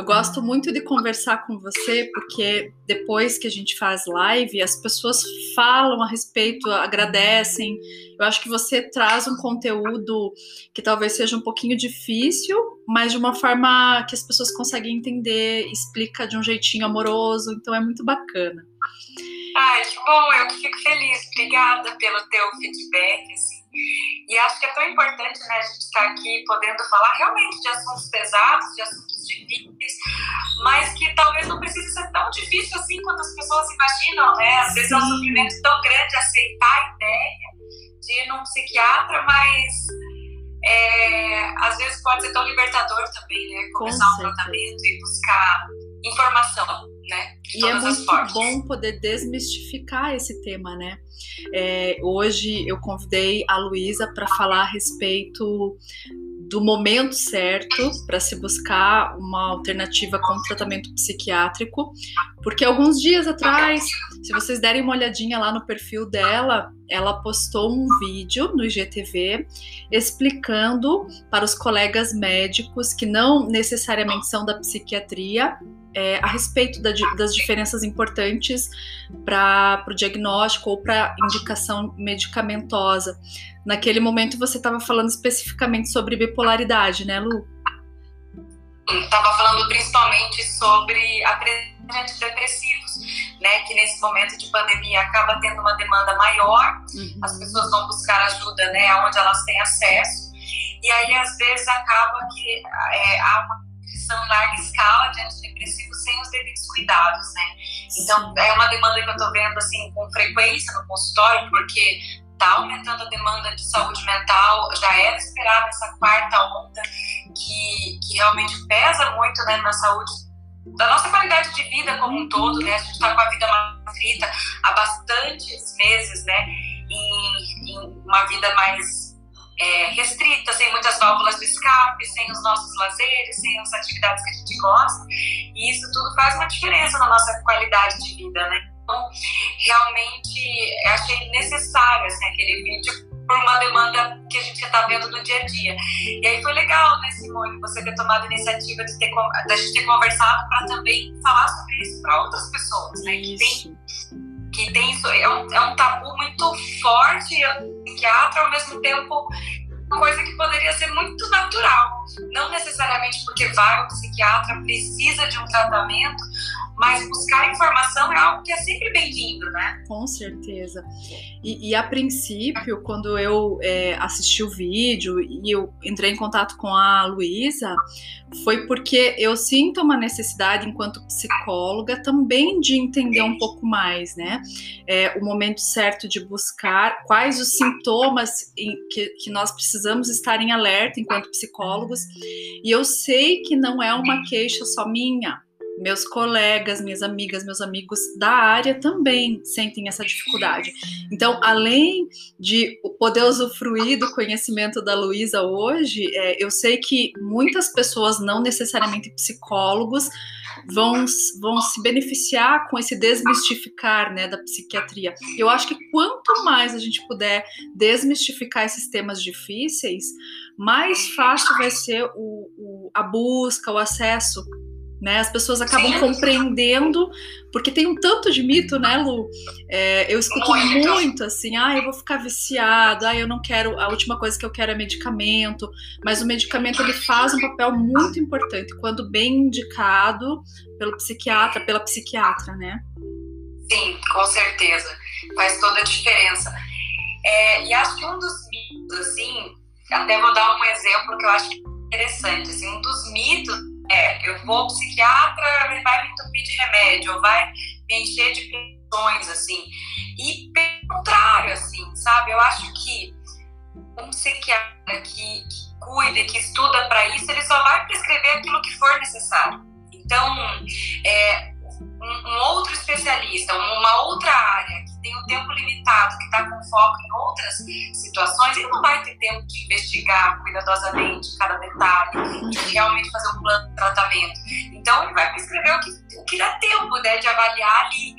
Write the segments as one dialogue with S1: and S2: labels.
S1: Eu gosto muito de conversar com você, porque depois que a gente faz live, as pessoas falam a respeito, agradecem. Eu acho que você traz um conteúdo que talvez seja um pouquinho difícil, mas de uma forma que as pessoas conseguem entender, explica de um jeitinho amoroso, então é muito bacana.
S2: Ai, que bom, eu fico feliz. Obrigada pelo teu feedback, assim. E acho que é tão importante, né, a gente estar aqui podendo falar realmente de assuntos pesados, de assuntos difíceis, mas que talvez não precise ser tão difícil assim quanto as pessoas imaginam, né? Às vezes é um sofrimento tão grande aceitar a ideia de ir num psiquiatra, mas é, às vezes pode ser tão libertador também, né? Começar um tratamento e buscar informação né?
S1: e é muito bom poder desmistificar esse tema, né? É, hoje eu convidei a Luísa para falar a respeito do momento certo para se buscar uma alternativa com tratamento psiquiátrico, porque alguns dias atrás, se vocês derem uma olhadinha lá no perfil dela, ela postou um vídeo no IGTV explicando para os colegas médicos que não necessariamente são da psiquiatria é, a respeito da, das diferenças importantes para o diagnóstico ou para indicação medicamentosa. Naquele momento você estava falando especificamente sobre bipolaridade, né, Lu?
S2: Estava falando principalmente sobre a presença de antidepressivos, né? Que nesse momento de pandemia acaba tendo uma demanda maior, uhum. as pessoas vão buscar ajuda, né? Onde elas têm acesso, e aí às vezes acaba que é, há uma em larga escala de antidepressivos sem os devidos cuidados, né? Então é uma demanda que eu estou vendo assim com frequência no consultório, porque está aumentando a demanda de saúde mental, já era esperada essa quarta onda, que, que realmente pesa muito né, na saúde da nossa qualidade de vida como um todo, né? A gente está com a vida mais frita há bastantes meses, né? Em, em uma vida mais é, restrita, sem muitas válvulas de escape, sem os nossos lazeres, sem as atividades que a gente gosta. E isso tudo faz uma diferença na nossa qualidade de vida, né? Então, realmente, achei necessário assim, aquele vídeo por uma demanda que a gente está vendo no dia a dia. E aí foi legal, né, Simone, você ter tomado a iniciativa de, ter, de a gente ter conversado para também falar sobre isso para outras pessoas, né, que tem, que tem isso, é um, é um tabu muito forte, o psiquiatra, ao mesmo tempo coisa que poderia ser muito natural. Não necessariamente porque vai ao psiquiatra, precisa de um tratamento, mas buscar informação é algo que é sempre bem-vindo, né?
S1: Com certeza. E, e a princípio, quando eu é, assisti o vídeo e eu entrei em contato com a Luísa, foi porque eu sinto uma necessidade, enquanto psicóloga, também de entender um pouco mais, né? É, o momento certo de buscar quais os sintomas que, que nós precisamos estar em alerta enquanto psicólogos. E eu sei que não é uma queixa só minha meus colegas, minhas amigas, meus amigos da área também sentem essa dificuldade. Então, além de poder usufruir do conhecimento da Luísa hoje, é, eu sei que muitas pessoas, não necessariamente psicólogos, vão, vão se beneficiar com esse desmistificar né, da psiquiatria. Eu acho que quanto mais a gente puder desmistificar esses temas difíceis, mais fácil vai ser o, o a busca, o acesso né? As pessoas acabam Sim. compreendendo, porque tem um tanto de mito, né, Lu? É, eu escuto muito. muito assim, ah, eu vou ficar viciado, ah, eu não quero, a última coisa que eu quero é medicamento, mas o medicamento ele faz um papel muito importante quando bem indicado pelo psiquiatra, pela psiquiatra, né?
S2: Sim, com certeza, faz toda a diferença. É, e acho que um dos mitos, assim, até vou dar um exemplo que eu acho interessante, assim, um dos mitos é, eu vou psiquiatra, vai me entupir de remédio, vai me encher de pressões, assim. E pelo contrário, assim, sabe? Eu acho que um psiquiatra que, que cuida, que estuda para isso, ele só vai prescrever aquilo que for necessário. Então, é, um, um outro especialista, uma outra área tem um tempo limitado, que está com foco em outras situações, ele não vai ter tempo de investigar cuidadosamente cada detalhe, de realmente fazer um plano de tratamento. Então, ele vai prescrever o que, o que dá tempo né, de avaliar ali.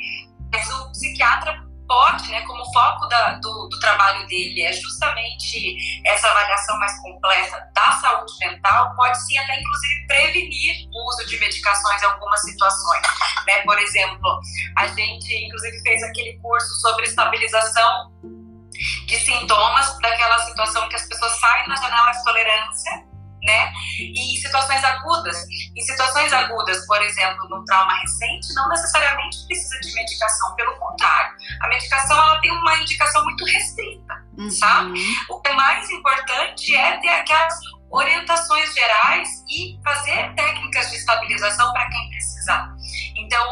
S2: Mas o psiquiatra pode, né, como foco da, do, do, trabalho dele é justamente essa avaliação mais completa da saúde mental, pode sim até inclusive prevenir o uso de medicações em algumas situações. Né? Por exemplo, a gente inclusive fez aquele curso sobre estabilização de sintomas daquela situação que as pessoas saem na janela de tolerância né? E em situações agudas, em situações agudas, por exemplo, no trauma recente, não necessariamente precisa de medicação, pelo contrário, a medicação ela tem uma indicação muito restrita, uhum. sabe? O que é mais importante é ter aquelas orientações gerais e fazer técnicas de estabilização para quem precisar. Então,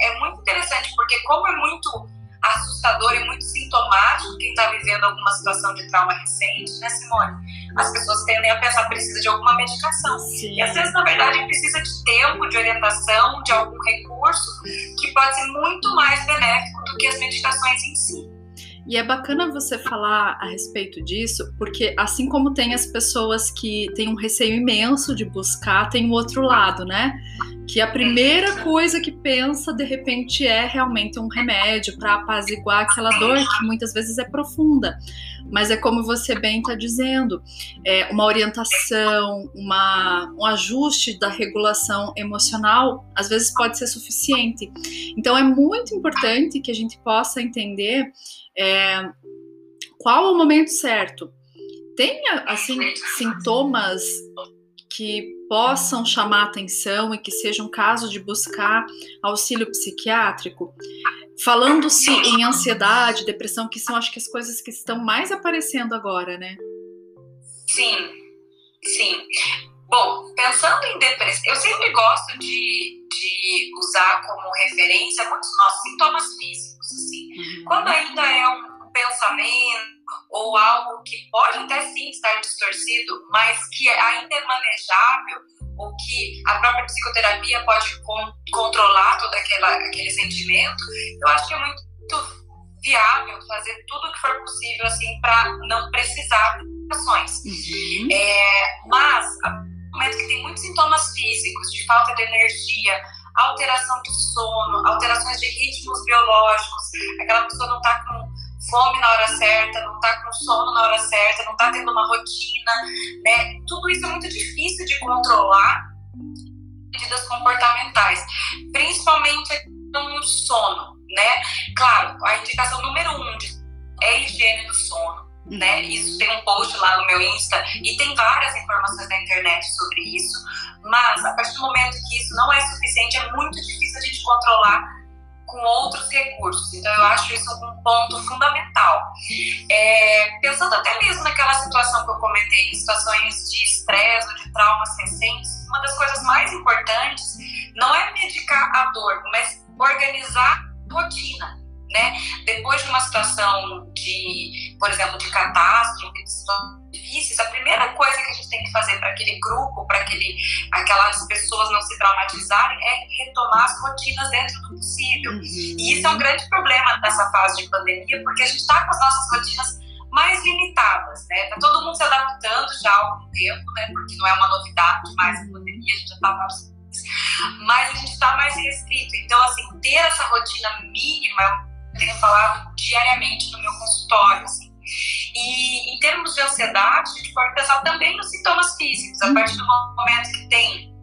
S2: é muito interessante, porque como é muito assustador e muito sintomático quem está vivendo alguma situação de trauma recente, né, Simone? As pessoas tendem a pensar precisa de alguma medicação. Sim. E às vezes, na verdade, precisa de tempo, de orientação, de algum recurso que pode ser muito mais benéfico do que as medicações em si.
S1: E é bacana você falar a respeito disso, porque assim como tem as pessoas que têm um receio imenso de buscar, tem o outro lado, né? Que a primeira coisa que pensa, de repente, é realmente um remédio para apaziguar aquela dor que muitas vezes é profunda. Mas é como você bem está dizendo, é uma orientação, uma, um ajuste da regulação emocional, às vezes pode ser suficiente. Então é muito importante que a gente possa entender é, qual o momento certo? Tem assim sintomas que possam chamar atenção e que seja um caso de buscar auxílio psiquiátrico? Falando-se em ansiedade, depressão, que são acho que as coisas que estão mais aparecendo agora, né?
S2: Sim, sim. Bom, pensando em depressão, eu sempre gosto de, de usar como referência muitos nossos sintomas físicos. Assim. Uhum. Quando ainda é um pensamento ou algo que pode até sim estar distorcido, mas que ainda é manejável, ou que a própria psicoterapia pode con controlar todo aquela, aquele sentimento, eu acho que é muito viável fazer tudo o que for possível assim para não precisar de ações. Uhum. É, mas, no momento que tem muitos sintomas físicos, de falta de energia, alteração do sono, alterações de ritmos biológicos, aquela pessoa não está com fome na hora certa, não está com sono na hora certa, não está tendo uma rotina, né? Tudo isso é muito difícil de controlar medidas comportamentais, principalmente no sono, né? Claro, a indicação número um é a higiene do sono, né? Isso tem um post lá no meu Insta e tem várias informações na internet sobre isso, mas a partir do momento que isso não é suficiente, é muito difícil a gente controlar com outros recursos. Então, eu acho isso um ponto fundamental. É, pensando até mesmo naquela situação que eu comentei, situações de estresse ou de traumas recentes, uma das coisas mais importantes não é medicar a dor, mas organizar a rotina né? Depois de uma situação de, por exemplo, de catástrofe, de situações difíceis, a primeira coisa que a gente tem que fazer para aquele grupo, para aquele, aquelas pessoas não se traumatizarem, é retomar as rotinas dentro do possível. Uhum. E isso é um grande problema nessa fase de pandemia, porque a gente está com as nossas rotinas mais limitadas, né? Tá todo mundo se adaptando já há algum tempo, né? Porque não é uma novidade mais a pandemia, a gente já estava mas a gente está mais restrito. Então, assim, ter essa rotina mínima tenho falado diariamente no meu consultório. Assim. E em termos de ansiedade, a gente pode pensar também nos sintomas físicos. A partir do momento que tem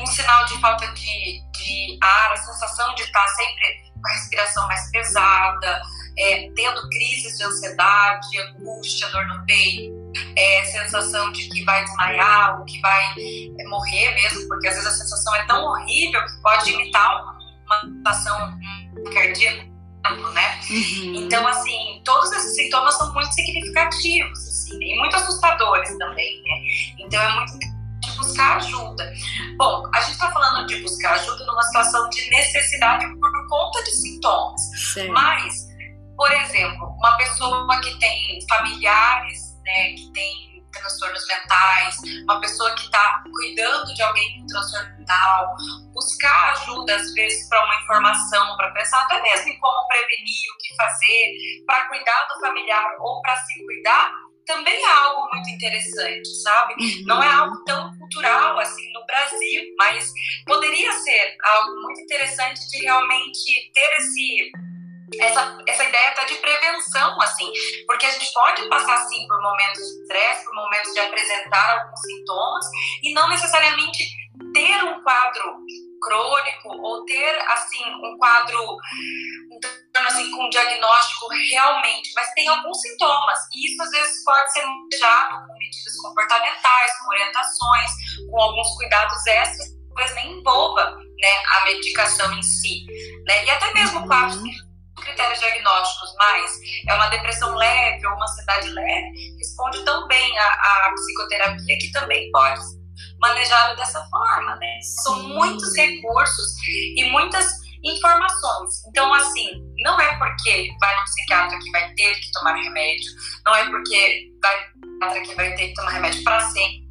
S2: um sinal de falta de, de ar, a sensação de estar sempre com a respiração mais pesada, é, tendo crises de ansiedade, angústia, dor no peito, é, sensação de que vai desmaiar ou que vai é, morrer mesmo, porque às vezes a sensação é tão horrível que pode imitar uma situação cardíaca né? Uhum. Então, assim, todos esses sintomas são muito significativos, assim, e muito assustadores também, né? Então, é muito importante buscar ajuda. Bom, a gente está falando de buscar ajuda numa situação de necessidade por conta de sintomas, mas, por exemplo, uma pessoa que tem familiares, né, que tem transtornos mentais, uma pessoa que está cuidando de alguém com transtorno mental, buscar ajuda às vezes para uma informação, para pensar até mesmo em como prevenir, o que fazer, para cuidar do familiar ou para se cuidar, também é algo muito interessante, sabe? Uhum. Não é algo tão cultural assim no Brasil, mas poderia ser algo muito interessante de realmente ter esse essa, essa ideia até de prevenção, assim, porque a gente pode passar, sim, por momentos de estresse, por momentos de apresentar alguns sintomas, e não necessariamente ter um quadro crônico ou ter, assim, um quadro assim, com um diagnóstico realmente, mas tem alguns sintomas, e isso às vezes pode ser manejado com medidas comportamentais, com orientações, com alguns cuidados extras, talvez nem envolva né, a medicação em si, né, e até mesmo quadros uhum critérios diagnósticos, mas é uma depressão leve ou uma ansiedade leve, responde tão bem à, psicoterapia que também pode manejá-lo dessa forma, né? São muitos recursos e muitas informações. Então, assim, não é porque vai no psiquiatra que vai ter que tomar remédio, não é porque vai no psiquiatra que vai ter que tomar remédio para sempre,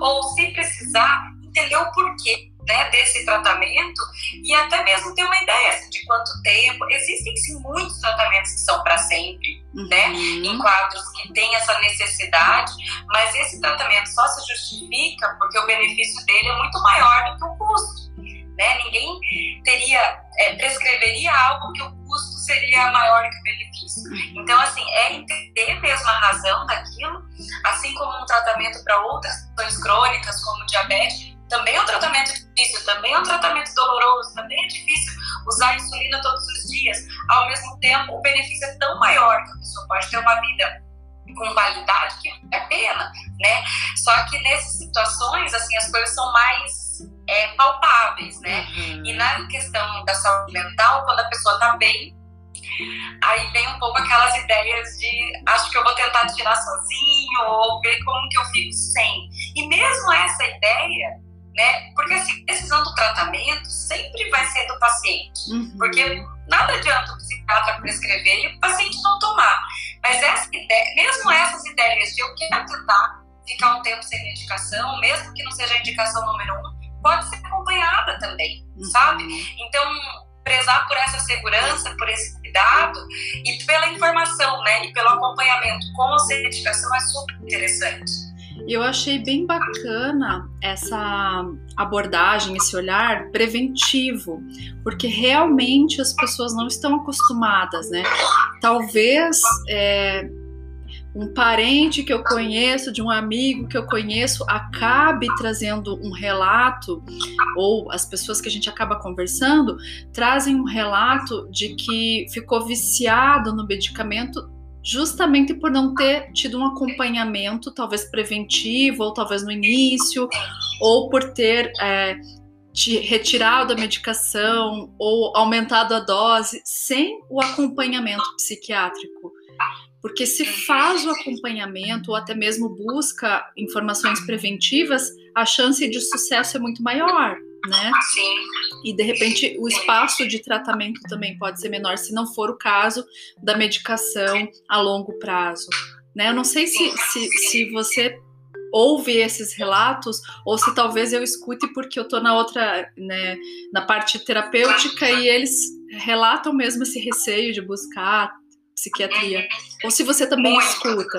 S2: ou se precisar, entender o porquê né, desse tratamento e até mesmo ter uma ideia assim, de quanto tempo. Existem sim muitos tratamentos que são para sempre, né, uhum. né, em quadros que têm essa necessidade, mas esse tratamento só se justifica porque o benefício dele é muito maior do que o custo. Né? Ninguém teria, é, prescreveria algo que o custo seria maior que o benefício. Uhum. Então, assim, é entender mesmo a razão daquilo, assim como um tratamento para outras questões crônicas, como diabetes, também é um tratamento difícil, também é um tratamento doloroso, também é difícil usar insulina todos os dias. Ao mesmo tempo, o benefício é tão maior que a pessoa pode ter uma vida com qualidade que é pena, né? Só que nessas situações, assim, as coisas são mais é, palpáveis, né? Uhum. E na questão da saúde mental, quando a pessoa tá bem, aí vem um pouco aquelas ideias de acho que eu vou tentar tirar sozinho ou ver como que eu fico sem. E mesmo essa ideia né? Porque assim, a decisão do tratamento sempre vai ser do paciente, uhum. porque nada adianta o psiquiatra prescrever e o paciente não tomar. Mas essa ideia, mesmo essas ideias de eu quero tentar ficar um tempo sem medicação, mesmo que não seja a indicação número um, pode ser acompanhada também, uhum. sabe? Então, prezar por essa segurança, por esse cuidado e pela informação, né? E pelo acompanhamento com a medicação é super interessante.
S1: Eu achei bem bacana essa abordagem, esse olhar preventivo, porque realmente as pessoas não estão acostumadas, né? Talvez é, um parente que eu conheço, de um amigo que eu conheço, acabe trazendo um relato, ou as pessoas que a gente acaba conversando trazem um relato de que ficou viciado no medicamento justamente por não ter tido um acompanhamento, talvez preventivo, ou talvez no início, ou por ter é, retirado a medicação ou aumentado a dose sem o acompanhamento psiquiátrico. Porque se faz o acompanhamento ou até mesmo busca informações preventivas, a chance de sucesso é muito maior né?
S2: Sim.
S1: E de repente o espaço de tratamento também pode ser menor, se não for o caso da medicação a longo prazo. Né? Eu não sei se, se, se você ouve esses relatos ou se talvez eu escute porque eu estou na outra, né, na parte terapêutica e eles relatam mesmo esse receio de buscar psiquiatria. Ou se você também muito. escuta.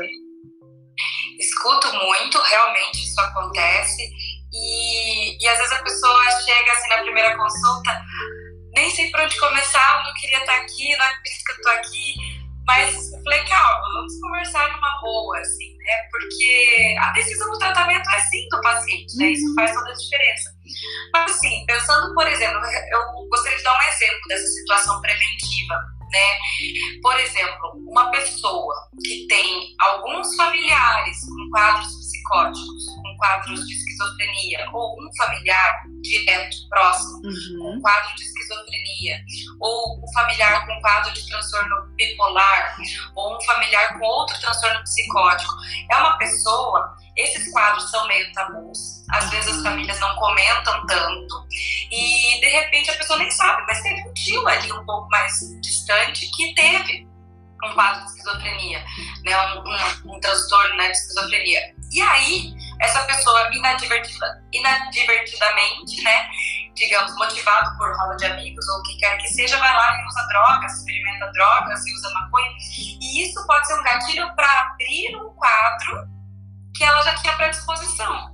S2: Escuto muito, realmente isso acontece. E, e às vezes a pessoa chega assim na primeira consulta, nem sei por onde começar, eu não queria estar aqui, não é por isso que eu estou aqui. Mas eu falei, calma, vamos conversar numa boa, assim, né? Porque a decisão do tratamento é sim do paciente, né? Isso faz toda a diferença. Mas assim, pensando, por exemplo, eu gostaria de dar um exemplo dessa situação preventiva, né? Por exemplo, uma pessoa que tem alguns familiares com quadros psicóticos, com quadros de esquizofrenia, ou um familiar direto, próximo, uhum. com quadro de esquizofrenia, ou um familiar com quadro de transtorno bipolar, ou um familiar com outro transtorno psicótico, é uma pessoa. Esses quadros são meio tabus, às vezes as famílias não comentam tanto, e de repente a pessoa nem sabe, mas teve um tio ali um pouco mais distante que teve um quadro de esquizofrenia, né, um, um, um transtorno né, de esquizofrenia. E aí, essa pessoa inadvertida, inadvertidamente, né, digamos, motivado por roda de amigos ou o que quer que seja, vai lá e usa drogas, experimenta drogas e usa maconha. E isso pode ser um gatilho para abrir um quadro que ela já tinha predisposição.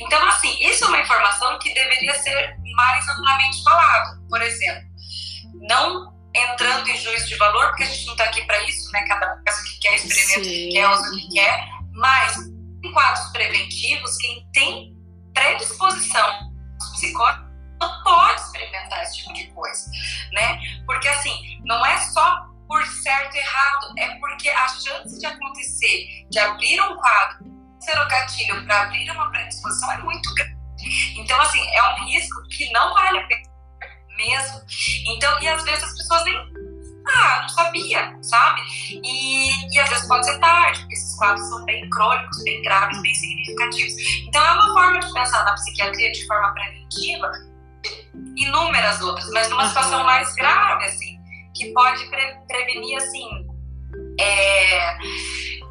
S2: Então, assim, isso é uma informação que deveria ser mais amplamente falado. Por exemplo, não entrando em juízo de valor, porque a gente não está aqui para isso, né? Cada o que quer, experimenta o que quer, usa o que quer, mas em quadros preventivos, quem tem predisposição psicótica não pode experimentar esse tipo de coisa, né? Porque assim, não é só por certo e errado, é porque a chance de acontecer, de abrir um quadro, ser o gatilho para abrir uma predisposição é muito grande. Então, assim, é um risco que não vale a pena mesmo. Então, e às vezes as pessoas nem. Ah, não sabia, sabe? E, e às vezes pode ser tarde, porque esses quadros são bem crônicos, bem graves, bem significativos. Então, é uma forma de pensar na psiquiatria de forma preventiva, inúmeras outras, mas numa situação mais grave, assim, que pode pre prevenir, assim, é,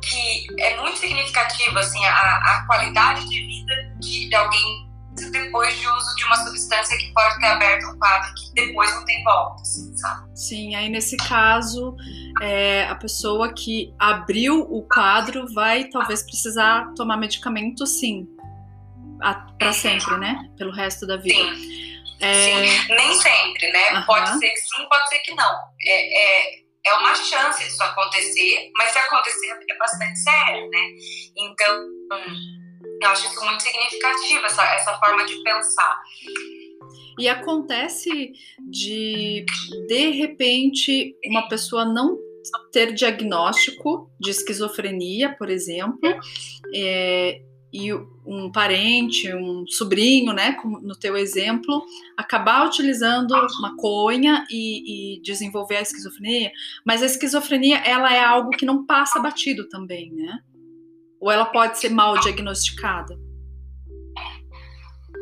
S2: que é muito significativa, assim, a, a qualidade de vida de, de alguém depois de uso de uma substância que pode ter aberto um quadro que depois não tem volta, assim, sabe?
S1: Sim, aí nesse caso, é, a pessoa que abriu o quadro vai talvez precisar tomar medicamento, sim, para sempre, né? Pelo resto da vida.
S2: Sim. É... sim. Nem sempre, né? Uhum. Pode ser que sim, pode ser que não. É, é, é uma chance disso acontecer, mas se acontecer é bastante sério, né? Então. Eu acho isso muito significativo, essa, essa forma de pensar.
S1: E acontece de, de repente, uma pessoa não ter diagnóstico de esquizofrenia, por exemplo, é, e um parente, um sobrinho, né, como no teu exemplo, acabar utilizando maconha e, e desenvolver a esquizofrenia, mas a esquizofrenia ela é algo que não passa batido também, né? Ou ela pode ser mal diagnosticada?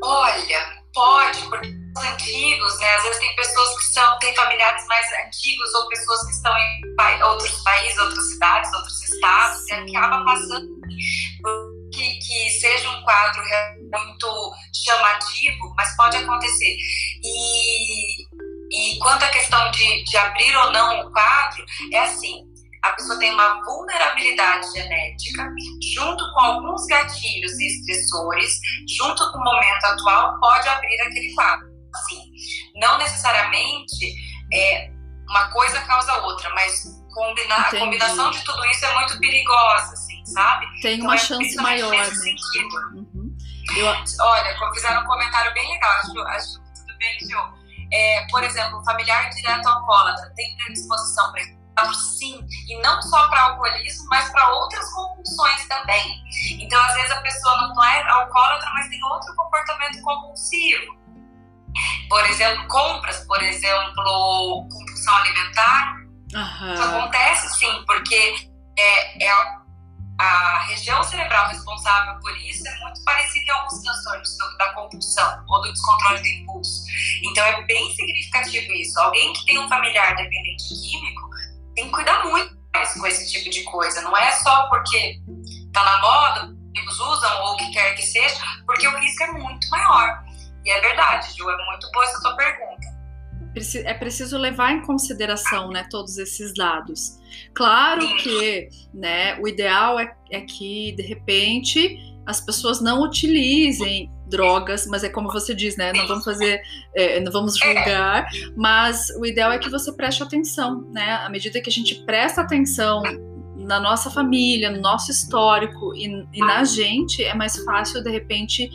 S2: Olha, pode, porque os antigos, né? Às vezes tem pessoas que são, têm familiares mais antigos ou pessoas que estão em outros países, outras cidades, outros estados, e acaba passando que, que seja um quadro muito chamativo, mas pode acontecer. E, e quanto à questão de, de abrir ou não o quadro, é assim, a pessoa tem uma vulnerabilidade genética, junto com alguns gatilhos e estressores, junto com o momento atual, pode abrir aquele quadro. Assim, não necessariamente é, uma coisa causa outra, mas combina, a combinação de tudo isso é muito perigosa, assim, sabe?
S1: Tem então, uma então, chance maior, né?
S2: Uhum. Eu... Olha, fizeram um comentário bem legal, acho, acho tudo bem, Gil. É, por exemplo, um familiar direto alcoólatra tem predisposição para sim, e não só para alcoolismo, mas para outras compulsões também. Então, às vezes, a pessoa não é alcoólatra, mas tem outro comportamento compulsivo. Por exemplo, compras, por exemplo, compulsão alimentar. Uhum. Isso acontece sim, porque é, é a região cerebral responsável por isso é muito parecida em alguns transtornos da compulsão ou do descontrole do impulso. Então é bem significativo isso. Alguém que tem um familiar dependente químico tem que cuidar muito mais com esse tipo de coisa. Não é só porque tá na moda, amigos usam ou o que quer que seja, porque o risco é muito maior. E é verdade, Ju, é muito boa essa tua pergunta.
S1: É preciso levar em consideração né, todos esses dados. Claro Sim. que né, o ideal é, é que, de repente, as pessoas não utilizem drogas, mas é como você diz, né? Não vamos fazer, é, não vamos julgar, mas o ideal é que você preste atenção, né? À medida que a gente presta atenção na nossa família, no nosso histórico e, e na gente, é mais fácil de repente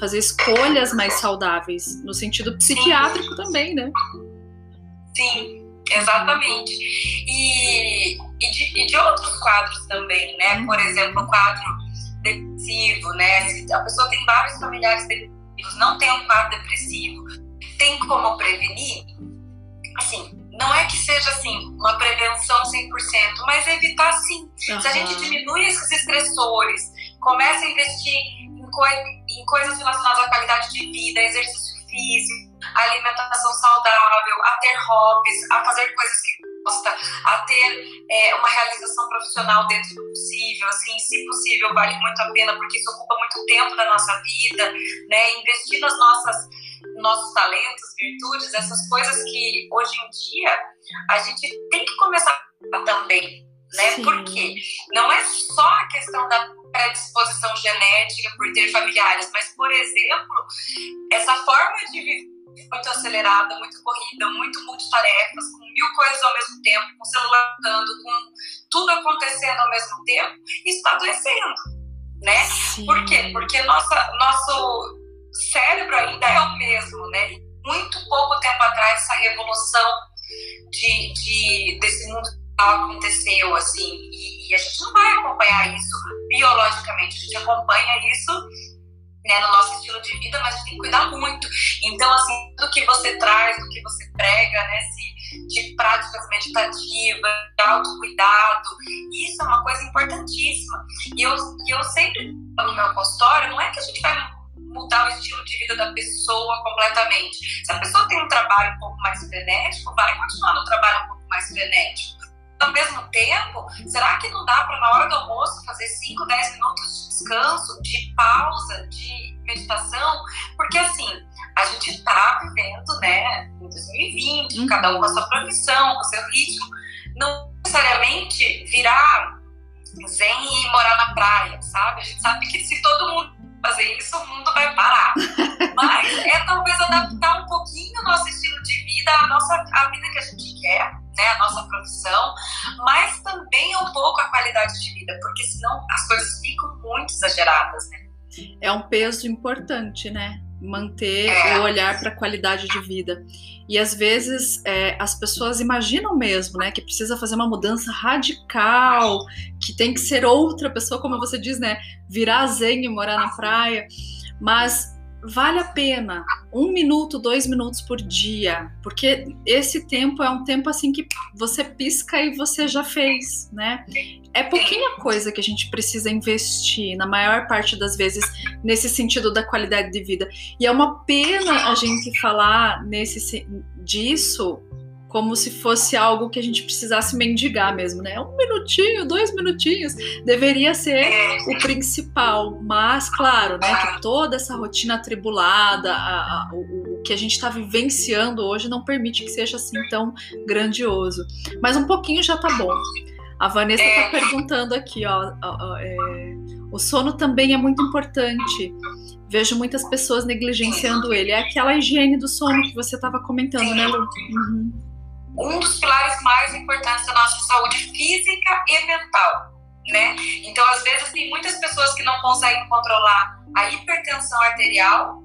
S1: fazer escolhas mais saudáveis, no sentido psiquiátrico Sim. também, né?
S2: Sim, exatamente. E, e, de, e de outros quadros também, né? Por exemplo, o quadro depressivo, né? Se a pessoa tem vários familiares depressivos, não tem um quadro depressivo, tem como prevenir? Assim, não é que seja assim uma prevenção 100%, mas evitar sim. Uhum. Se a gente diminui esses estressores, começa a investir em, coi em coisas relacionadas à qualidade de vida, exercício físico, alimentação saudável, a ter hobbies, a fazer coisas que gosta, a ter é, uma realização profissional dentro do possível, assim, se possível, vale muito a pena, porque isso ocupa muito tempo da nossa vida, né? Investir nas nossas nossos talentos, virtudes, essas coisas que hoje em dia a gente tem que começar também, né? Sim. Porque não é só a questão da predisposição genética por ter familiares, mas, por exemplo, essa forma de viver muito acelerada, muito corrida, muito multitarefas, com mil coisas ao mesmo tempo, com o celular dando, com tudo acontecendo ao mesmo tempo, está adoecendo, né? Sim. Por quê? Porque nossa, nosso cérebro ainda é o mesmo, né? Muito pouco tempo atrás essa revolução de, de desse mundo aconteceu, assim, e, e a gente não vai acompanhar isso biologicamente, a gente acompanha isso né, no nosso estilo de vida, mas a gente tem que cuidar muito. Então, assim, tudo que você traz, do que você prega, né, se, de práticas meditativas, de autocuidado, isso é uma coisa importantíssima. E eu, eu sempre, no meu consultório, não é que a gente vai mudar o estilo de vida da pessoa completamente. Se a pessoa tem um trabalho um pouco mais frenético, vai continuar no trabalho um pouco mais frenético ao mesmo tempo, será que não dá para na hora do almoço fazer 5, 10 minutos de descanso, de pausa, de meditação? Porque assim, a gente está vivendo, né, em 2020, uhum. cada um com a sua profissão, com o seu ritmo. Não necessariamente virar zen e morar na praia, sabe? A gente sabe que se todo mundo fazer isso, o mundo vai parar. Mas é talvez adaptar um pouquinho o nosso estilo de vida, a nossa a vida que a gente quer né, a nossa profissão, mas também um pouco a qualidade de vida, porque senão as coisas ficam muito exageradas, né?
S1: É um peso importante, né? Manter é. o olhar para a qualidade de vida. E às vezes é, as pessoas imaginam mesmo, né, que precisa fazer uma mudança radical, que tem que ser outra pessoa, como você diz, né, virar zen e morar na praia. Mas vale a pena um minuto, dois minutos por dia, porque esse tempo é um tempo assim que você pisca e você já fez, né? É pouquinha coisa que a gente precisa investir, na maior parte das vezes, nesse sentido da qualidade de vida. E é uma pena a gente falar nesse disso como se fosse algo que a gente precisasse mendigar mesmo, né? Um minutinho, dois minutinhos, deveria ser o principal. Mas, claro, né, que toda essa rotina atribulada, a, a, o, o, que a gente está vivenciando hoje não permite que seja assim tão grandioso. Mas um pouquinho já tá bom. A Vanessa está perguntando aqui, ó, ó é, o sono também é muito importante. Vejo muitas pessoas negligenciando ele. É aquela higiene do sono que você estava comentando, né, Lu? Uhum
S2: um dos pilares mais importantes da nossa saúde física e mental, né? Então, às vezes, tem muitas pessoas que não conseguem controlar a hipertensão arterial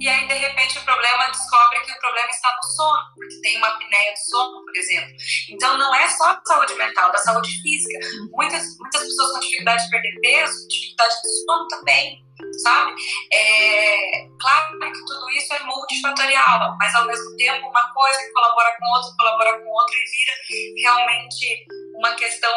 S2: e aí, de repente, o problema descobre que o problema está no sono, porque tem uma apneia do sono, por exemplo. Então, não é só saúde mental, da saúde física. Muitas, muitas pessoas com dificuldade de perder peso, dificuldade de sono também sabe? É, claro que tudo isso é multifatorial, mas ao mesmo tempo uma coisa que colabora com outra, colabora com outra e vira realmente uma questão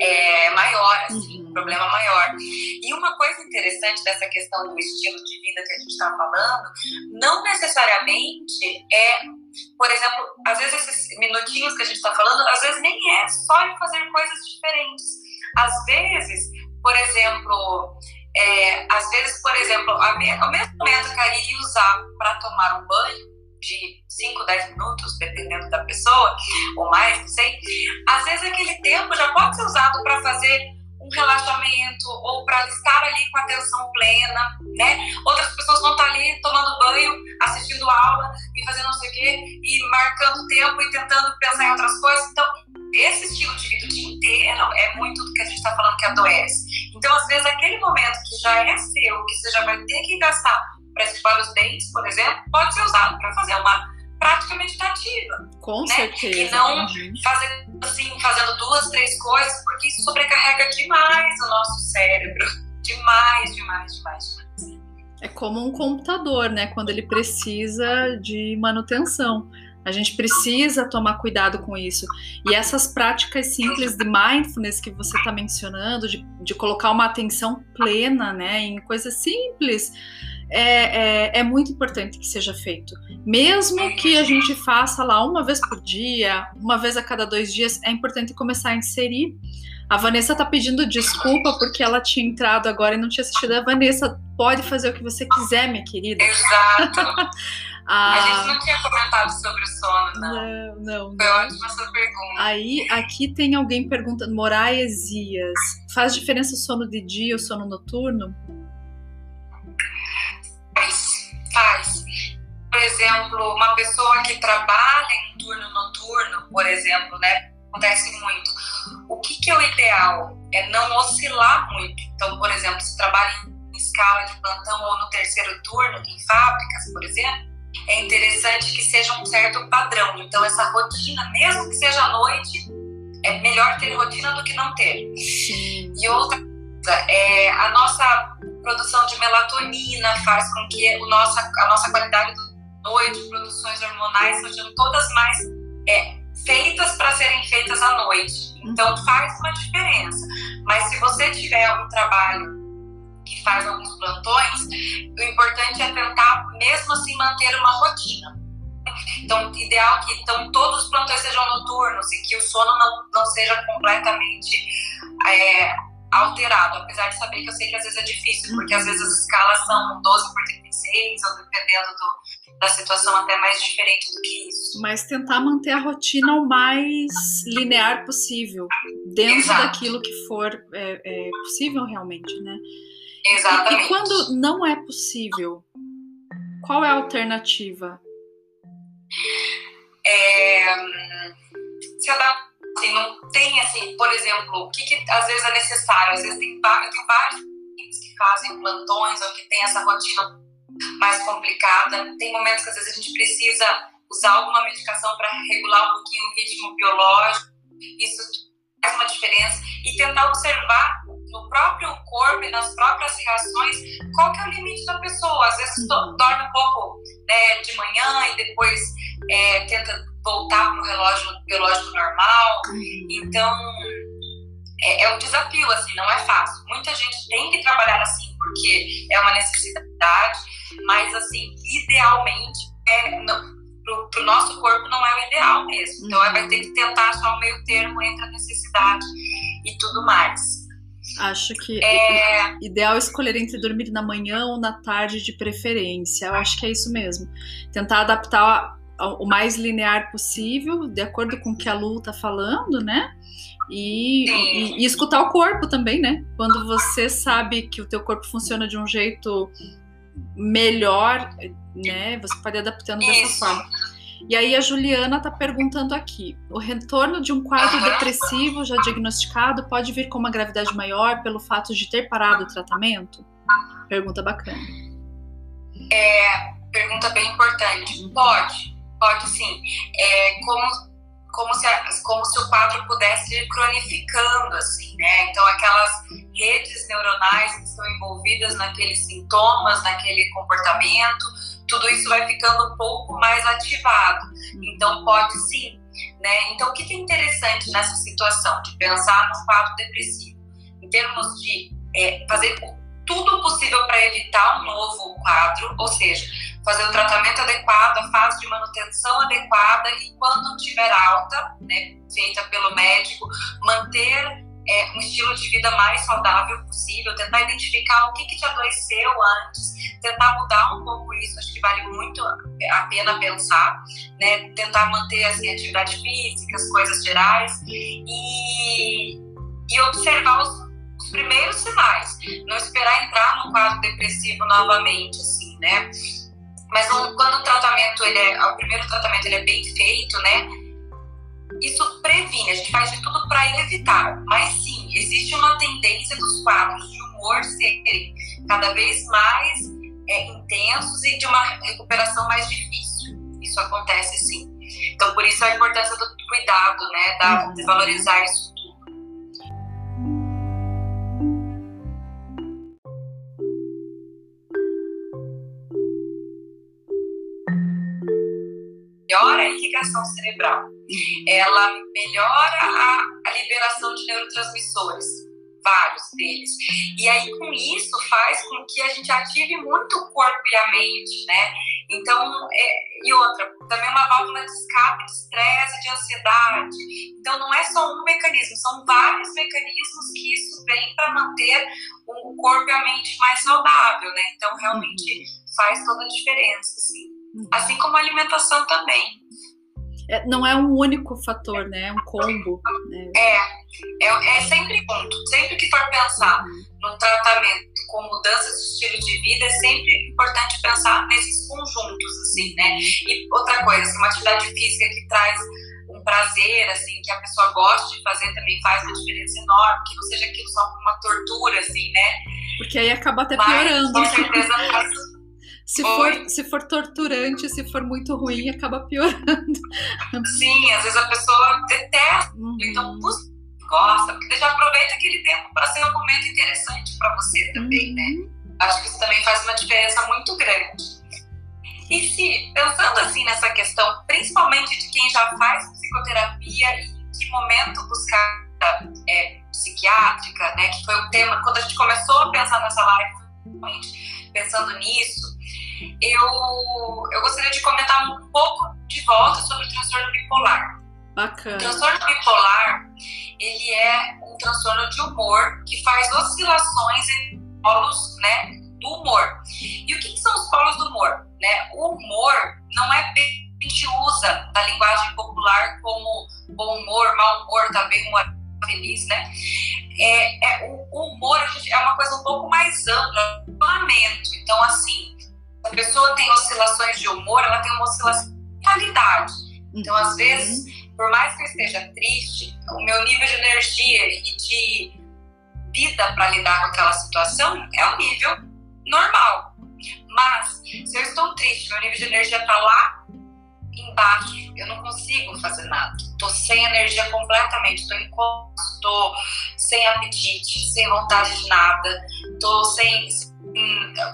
S2: é, maior, assim, um problema maior. E uma coisa interessante dessa questão do estilo de vida que a gente está falando, não necessariamente é, por exemplo, às vezes esses minutinhos que a gente está falando, às vezes nem é só em fazer coisas diferentes. Às vezes, por exemplo, é, às vezes, por exemplo, ao mesmo momento que a iria usar para tomar um banho, de 5, 10 minutos, dependendo da pessoa, ou mais, não sei, às vezes aquele tempo já pode ser usado para fazer um relaxamento ou para estar ali com atenção plena, né? Outras pessoas vão estar ali tomando banho, assistindo aula e fazendo não sei o quê, e marcando tempo e tentando pensar em outras coisas. Então, esse estilo de vida o dia inteiro é muito do que a gente está falando que adoece. Então, às vezes, aquele momento que já é seu, que você já vai ter que gastar para escovar os dentes, por exemplo, pode ser usado para fazer uma prática meditativa.
S1: Com né? certeza.
S2: E não fazer assim, fazendo duas, três coisas, porque isso sobrecarrega demais o nosso cérebro. Demais, demais, demais, demais.
S1: É como um computador, né? Quando ele precisa de manutenção. A gente precisa tomar cuidado com isso. E essas práticas simples de mindfulness que você está mencionando, de, de colocar uma atenção plena né, em coisas simples, é, é, é, muito importante que seja feito. Mesmo que a gente faça lá uma vez por dia, uma vez a cada dois dias, é importante começar a inserir. A Vanessa está pedindo desculpa porque ela tinha entrado agora e não tinha assistido. A Vanessa pode fazer o que você quiser, minha querida.
S2: Exato. Ah, a gente não tinha comentado sobre o sono, não. Não, não. Foi ótima sua pergunta.
S1: Aí, aqui tem alguém perguntando, Moraes Ias, faz diferença o sono de dia ou sono noturno?
S2: Faz, faz. exemplo, uma pessoa que trabalha em turno noturno, por exemplo, né? Acontece muito. O que, que é o ideal? É não oscilar muito. Então, por exemplo, se trabalha em escala de plantão ou no terceiro turno, em fábricas, por exemplo, é interessante que seja um certo padrão. Então, essa rotina, mesmo que seja à noite, é melhor ter rotina do que não ter. Sim. E outra coisa, é, a nossa produção de melatonina faz com que o nossa, a nossa qualidade da noite, produções hormonais sejam todas mais é, feitas para serem feitas à noite. Então faz uma diferença. Mas se você tiver um trabalho que faz alguns plantões, o importante é tentar mesmo assim manter uma rotina. Então, ideal que então, todos os plantões sejam noturnos e que o sono não, não seja completamente é, alterado, apesar de saber que eu sei que às vezes é difícil, porque às vezes as escalas são 12 por 36, ou dependendo do, da situação, até mais diferente do que isso.
S1: Mas tentar manter a rotina o mais linear possível, dentro Exato. daquilo que for é, é, possível realmente, né?
S2: Exatamente.
S1: E, e quando não é possível, qual é a alternativa?
S2: É, se adaptar Assim, não tem, assim, por exemplo, o que, que às vezes é necessário? Às vezes tem, tenho vários que fazem plantões ou que tem essa rotina mais complicada. Tem momentos que às vezes a gente precisa usar alguma medicação para regular um pouquinho o ritmo biológico. Isso faz uma diferença. E tentar observar no próprio corpo e nas próprias reações qual que é o limite da pessoa. Às vezes dorme um pouco né, de manhã e depois é, tenta voltar para o relógio biológico normal. Uhum. Então, é, é um desafio, assim, não é fácil. Muita gente tem que trabalhar assim, porque é uma necessidade, mas, assim, idealmente, é, para o nosso corpo não é o ideal mesmo. Então, uhum. vai ter que tentar achar um meio termo entre a necessidade e tudo mais.
S1: Acho que é ideal escolher entre dormir na manhã ou na tarde de preferência. Eu acho que é isso mesmo. Tentar adaptar o mais linear possível, de acordo com o que a Lu tá falando, né? E, e, e, escutar o corpo também, né? Quando você sabe que o teu corpo funciona de um jeito melhor, né? Você pode ir adaptando Isso. dessa forma. E aí a Juliana tá perguntando aqui: o retorno de um quadro depressivo já diagnosticado pode vir com uma gravidade maior pelo fato de ter parado o tratamento? Pergunta bacana.
S2: É, pergunta bem importante. Pode Pode sim. É como, como, se, como se o quadro pudesse ir cronificando, assim, né? Então, aquelas redes neuronais que estão envolvidas naqueles sintomas, naquele comportamento, tudo isso vai ficando um pouco mais ativado. Então, pode sim. Né? Então, o que é interessante nessa situação de pensar no quadro depressivo? Em termos de é, fazer tudo possível para evitar um novo quadro, ou seja, fazer o tratamento adequado, a fase de manutenção adequada e quando tiver alta, né, feita pelo médico, manter é, um estilo de vida mais saudável possível, tentar identificar o que, que te adoeceu antes, tentar mudar um pouco isso, acho que vale muito a pena pensar, né, tentar manter assim, atividade física, as coisas gerais e, e observar os, os primeiros sinais, não esperar entrar num quadro depressivo novamente, assim, né? Mas quando o tratamento, ele é, o primeiro tratamento ele é bem feito, né? Isso previne, a gente faz de tudo para evitar. Mas sim, existe uma tendência dos quadros de humor serem cada vez mais é, intensos e de uma recuperação mais difícil. Isso acontece sim. Então, por isso a importância do cuidado, né? Da, de valorizar isso irrigação cerebral, ela melhora a, a liberação de neurotransmissores, vários deles. E aí, com isso, faz com que a gente ative muito o corpo e a mente, né? Então, é, e outra, também uma válvula de escape de estresse, de ansiedade. Então, não é só um mecanismo, são vários mecanismos que isso vem para manter o corpo e a mente mais saudável, né? Então, realmente faz toda a diferença, assim. Assim como a alimentação também.
S1: É, não é um único fator, né? É um combo. Né?
S2: É, é, é sempre junto. Sempre que for pensar num tratamento com mudanças de estilo de vida, é sempre importante pensar nesses conjuntos, assim, né? E outra coisa, assim, uma atividade física que traz um prazer, assim, que a pessoa goste de fazer também faz uma diferença enorme, que não seja aquilo só uma tortura, assim, né?
S1: Porque aí acaba até piorando.
S2: Mas, com certeza
S1: se for, se for torturante, se for muito ruim, acaba piorando.
S2: Sim, às vezes a pessoa detesta, uhum. então gosta, porque já aproveita aquele tempo para ser um momento interessante para você também, né? uhum. né? Acho que isso também faz uma diferença muito grande. E se, pensando assim nessa questão, principalmente de quem já faz psicoterapia e em que momento buscar é, psiquiátrica, né? Que foi o tema, quando a gente começou a pensar nessa live, pensando nisso, eu, eu gostaria de comentar um pouco de volta sobre o transtorno bipolar.
S1: Bacana.
S2: O transtorno bipolar, ele é um transtorno de humor que faz oscilações em polos, né, do humor. E o que, que são os polos do humor? Né? O humor não é bem a gente usa na linguagem popular como bom humor, mau humor, também humor feliz, né? É, é, o, humor é uma coisa um pouco mais ampla, lamento. Então, assim, a pessoa tem oscilações de humor, ela tem uma oscilação de qualidade. Então, às uhum. vezes, por mais que eu esteja triste, o meu nível de energia e de vida para lidar com aquela situação é um nível normal. Mas, se eu estou triste, meu nível de energia está lá embaixo, eu não consigo fazer nada. Estou sem energia completamente, estou estou sem apetite, sem vontade de nada, estou sem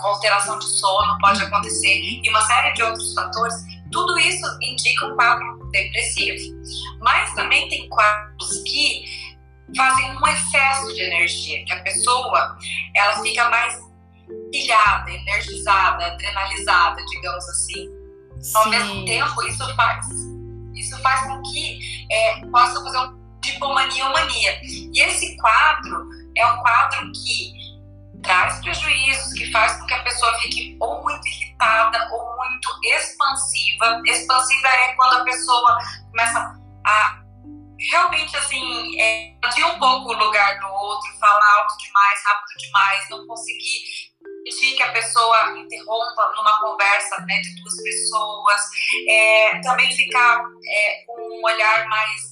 S2: com alteração de sono pode acontecer e uma série de outros fatores, tudo isso indica um quadro depressivo. Mas também tem quadros que fazem um excesso de energia, que a pessoa ela fica mais pilhada, energizada, adrenalizada, digamos assim. Ao mesmo tempo, isso faz, isso faz com que é, possa fazer um hipomania ou mania. E esse quadro é um quadro que traz prejuízos, que faz com que a pessoa fique ou muito irritada ou muito expansiva. Expansiva é quando a pessoa começa a realmente assim é, de um pouco o lugar do outro, falar alto demais, rápido demais, não conseguir pedir que a pessoa interrompa numa conversa né, de duas pessoas, é, também ficar é, com um olhar mais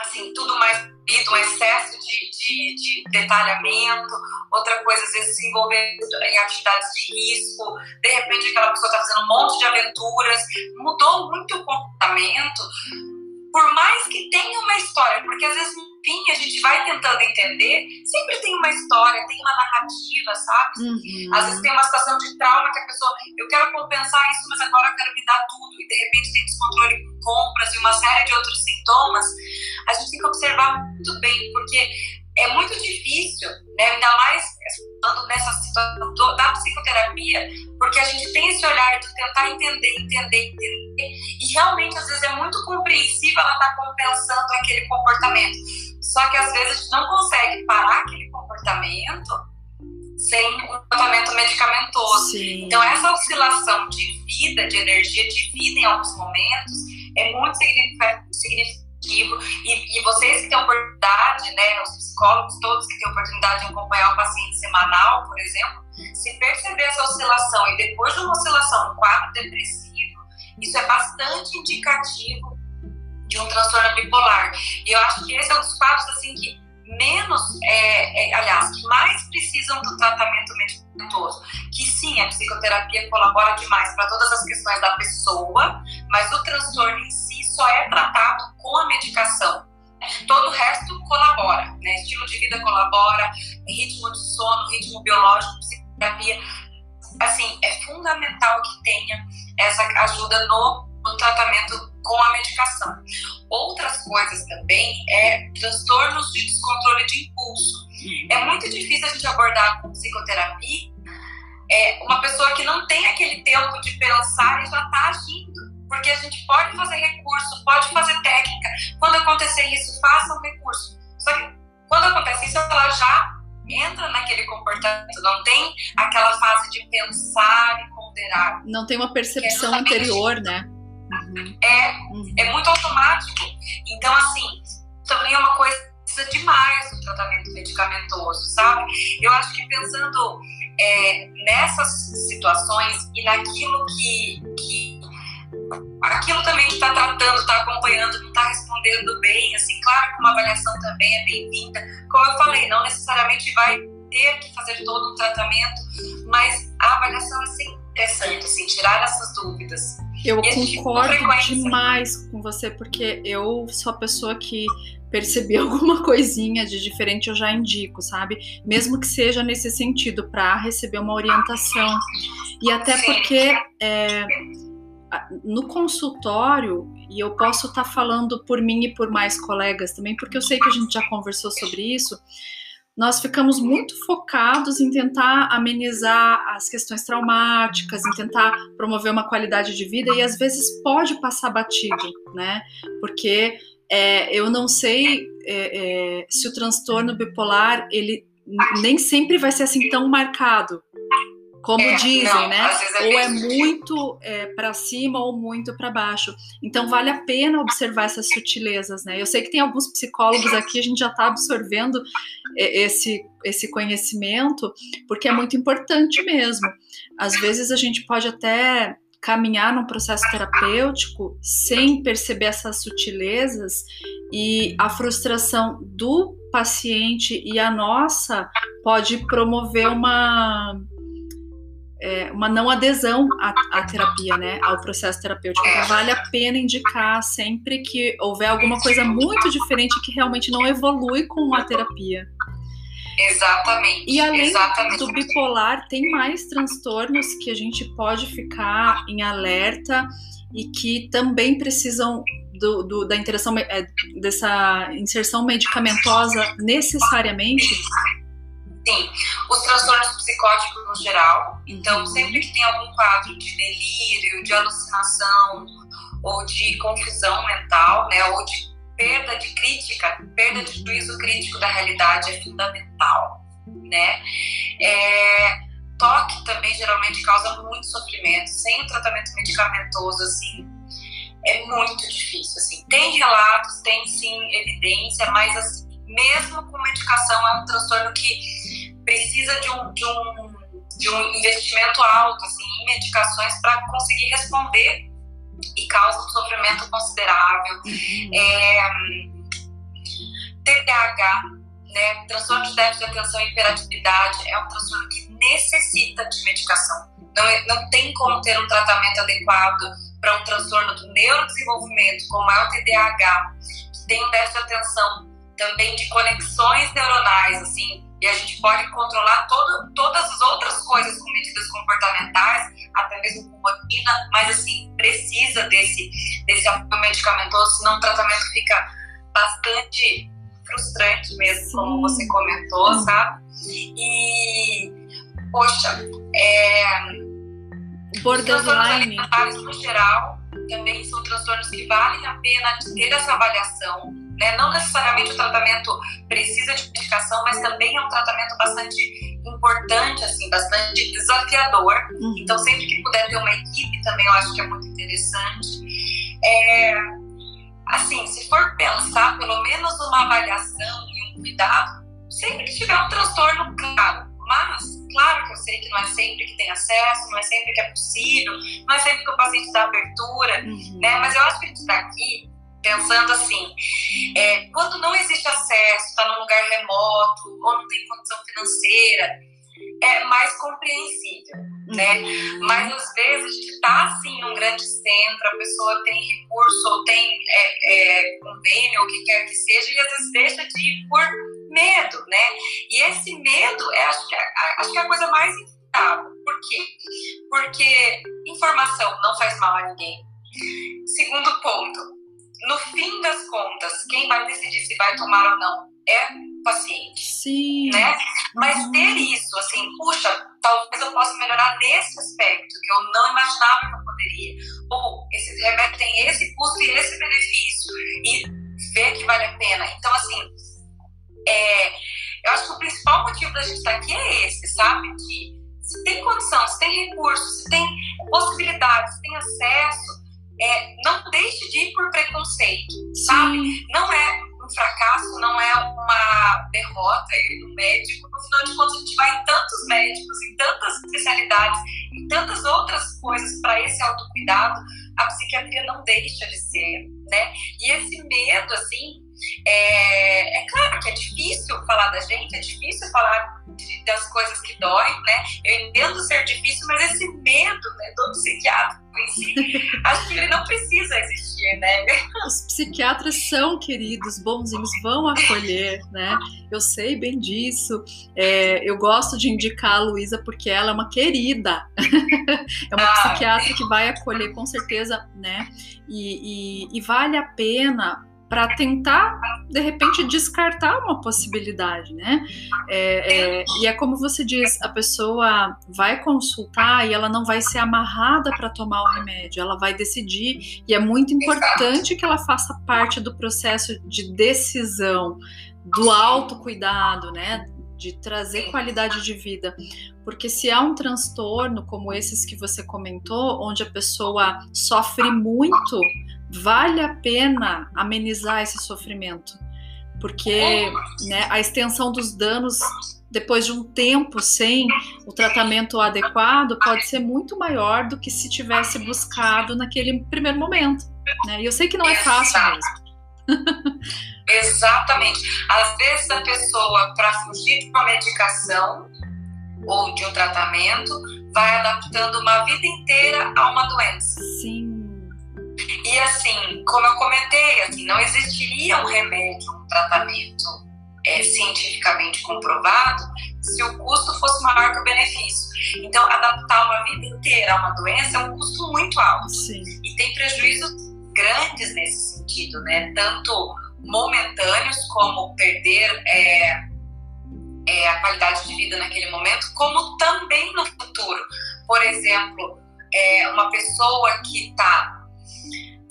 S2: assim, tudo mais um excesso de, de, de, detalhamento, outra coisa, às vezes, se envolver em atividades de risco, de repente aquela pessoa está fazendo um monte de aventuras, mudou muito o comportamento, por mais que tenha uma história, porque às vezes, enfim, a gente vai tentando entender, sempre tem uma história, tem uma narrativa, sabe? Uhum. Às vezes tem uma situação de trauma que a pessoa, eu quero compensar isso, mas agora eu quero me dar tudo, e de repente tem descontrole com compras e uma série de outros sintomas, a gente tem que observar muito bem, porque é muito difícil, né, ainda mais estando nessa situação da psicoterapia, porque a gente tem esse olhar de tentar entender, entender, entender, e realmente às vezes é muito compreensível ela estar tá compensando aquele comportamento. Só que às vezes a gente não consegue parar aquele comportamento sem um tratamento medicamentoso. Sim. Então essa oscilação de vida, de energia de vida em alguns momentos, é muito e, e, vocês que têm oportunidade, né, os psicólogos todos que têm oportunidade de acompanhar o paciente semanal, por exemplo, se perceber essa oscilação e depois de uma oscilação, um quadro depressivo, isso é bastante indicativo de um transtorno bipolar. E eu acho que esse é um dos quadros assim que menos, é, é, aliás, que mais precisam do tratamento medicamentoso. Que sim, a psicoterapia colabora demais para todas as questões da pessoa, mas o transtorno em si só é tratado medicação. Todo o resto colabora, né? Estilo de vida colabora, ritmo de sono, ritmo biológico, psicoterapia. Assim, é fundamental que tenha essa ajuda no, no tratamento com a medicação. Outras coisas também é transtornos de descontrole de impulso. É muito difícil a gente abordar com psicoterapia é, uma pessoa que não tem aquele tempo de pensar e já está agindo porque a gente pode fazer recurso, pode fazer técnica. Quando acontecer isso, faça um recurso. Só que quando acontece isso, ela já entra naquele comportamento, não tem aquela fase de pensar e ponderar.
S1: Não tem uma percepção é anterior, né?
S2: Uhum. É, uhum. é muito automático. Então, assim, também é uma coisa precisa demais do tratamento medicamentoso, sabe? Eu acho que pensando é, nessas situações e naquilo que, que aquilo também que está tratando, está acompanhando, não está respondendo bem, assim, claro que uma avaliação também é bem-vinda. Como eu falei, não necessariamente vai ter que fazer todo um tratamento, mas a avaliação é sempre interessante, assim, tirar essas dúvidas.
S1: Eu concordo tipo demais com você, porque eu sou a pessoa que percebi alguma coisinha de diferente, eu já indico, sabe? Mesmo que seja nesse sentido, para receber uma orientação. E até porque é, no consultório, e eu posso estar tá falando por mim e por mais colegas também, porque eu sei que a gente já conversou sobre isso, nós ficamos muito focados em tentar amenizar as questões traumáticas, em tentar promover uma qualidade de vida, e às vezes pode passar batido, né? Porque é, eu não sei é, é, se o transtorno bipolar ele nem sempre vai ser assim tão marcado como é, dizem, não, né? É ou é muito é, para cima ou muito para baixo. Então vale a pena observar essas sutilezas, né? Eu sei que tem alguns psicólogos aqui, a gente já está absorvendo esse, esse conhecimento, porque é muito importante mesmo. Às vezes a gente pode até caminhar num processo terapêutico sem perceber essas sutilezas e a frustração do paciente e a nossa pode promover uma é, uma não adesão à, à, terapia, né, ao processo terapêutico. Então, vale a pena indicar sempre que houver alguma coisa muito diferente que realmente não evolui com a terapia.
S2: Exatamente.
S1: E além
S2: exatamente.
S1: do bipolar, tem mais transtornos que a gente pode ficar em alerta e que também precisam do, do, da interação é, dessa inserção medicamentosa necessariamente.
S2: Sim, os transtornos psicóticos no geral. Então, uhum. sempre que tem algum quadro de delírio, de alucinação ou de confusão mental, né, ou de perda de crítica, perda de juízo crítico da realidade é fundamental, né? É, toque também geralmente causa muito sofrimento. Sem o tratamento medicamentoso, assim, é muito difícil. Assim, tem relatos, tem sim evidência, mas assim, mesmo com medicação é um transtorno que precisa de um, de um, de um investimento alto assim, em medicações para conseguir responder e causa um sofrimento considerável. Uhum. É, TDAH, né, transtorno de déficit de atenção e hiperatividade, é um transtorno que necessita de medicação. Não, é, não tem como ter um tratamento adequado para um transtorno do neurodesenvolvimento, como é o TDAH, que tem um déficit de atenção também de conexões neuronais, assim, e a gente pode controlar todo, todas as outras coisas com medidas comportamentais, até mesmo com rotina, mas assim, precisa desse, desse apoio medicamentoso, senão o tratamento fica bastante frustrante mesmo, como você comentou, sabe? E, poxa, é,
S1: borderline.
S2: no geral também são transtornos que valem a pena ter essa avaliação né? Não necessariamente o tratamento precisa de medicação, mas também é um tratamento bastante importante, assim, bastante desafiador. Uhum. Então, sempre que puder ter uma equipe também, eu acho que é muito interessante. É, assim, se for pensar, pelo menos uma avaliação e um cuidado, sempre que tiver um transtorno, claro. Mas, claro que eu sei que não é sempre que tem acesso, não é sempre que é possível, não é sempre que o paciente dá abertura, uhum. né? Mas eu acho que a gente está aqui pensando assim, é, quando não existe acesso, está num lugar remoto ou não tem condição financeira, é mais compreensível, né? Uhum. Mas às vezes a gente está assim num grande centro, a pessoa tem recurso ou tem é, é, convênio, ou o que quer que seja, e às vezes deixa de ir por medo, né? E esse medo é acho que é, acho que é a coisa mais inevitável. Por quê? Porque informação não faz mal a ninguém. Segundo ponto, no fim das contas, quem vai decidir se vai tomar ou não é o paciente.
S1: Sim.
S2: Né? Mas uhum. ter isso, assim, puxa, talvez eu possa melhorar nesse aspecto que eu não imaginava que eu poderia. Ou esse remédio tem esse custo e esse benefício. E ver que vale a pena. Então, assim, é, eu acho que o principal motivo da gente estar aqui é esse, sabe? Que se tem condição, se tem recurso, se tem possibilidade, se tem acesso, é, não deixe de ir por preconceito, Sim. sabe? Não é um fracasso, não é uma derrota no médico. No final de contas, a gente vai em tantos médicos, em tantas especialidades, em tantas outras coisas para esse autocuidado, a psiquiatria não deixa de ser, né? E esse medo, assim, é, é, claro que é difícil falar da gente, é difícil falar de, das coisas que doem, né? Eu entendo ser difícil, mas esse medo né, do psiquiatra em si, acho que ele não precisa existir, né?
S1: Os psiquiatras são queridos, bonzinhos, vão acolher, né? Eu sei bem disso. É, eu gosto de indicar a Luísa porque ela é uma querida. é uma ah, psiquiatra que vai acolher com certeza, né? e, e, e vale a pena para tentar de repente descartar uma possibilidade, né? É, é, e é como você diz, a pessoa vai consultar e ela não vai ser amarrada para tomar o remédio, ela vai decidir e é muito importante que ela faça parte do processo de decisão, do autocuidado, né? De trazer qualidade de vida. Porque se há um transtorno como esses que você comentou, onde a pessoa sofre muito, vale a pena amenizar esse sofrimento, porque né, a extensão dos danos depois de um tempo sem o tratamento adequado pode ser muito maior do que se tivesse buscado naquele primeiro momento. Né? E eu sei que não é fácil mesmo.
S2: Exatamente. Às vezes a pessoa, para fugir de uma medicação ou de um tratamento, vai adaptando uma vida inteira a uma doença.
S1: Sim.
S2: E assim, como eu comentei, assim, não existiria um remédio, um tratamento é, cientificamente comprovado se o custo fosse maior que o benefício. Então, adaptar uma vida inteira a uma doença é um custo muito alto.
S1: Sim.
S2: E tem prejuízos grandes nesse sentido, né? Tanto momentâneos, como perder é, é, a qualidade de vida naquele momento, como também no futuro. Por exemplo, é, uma pessoa que está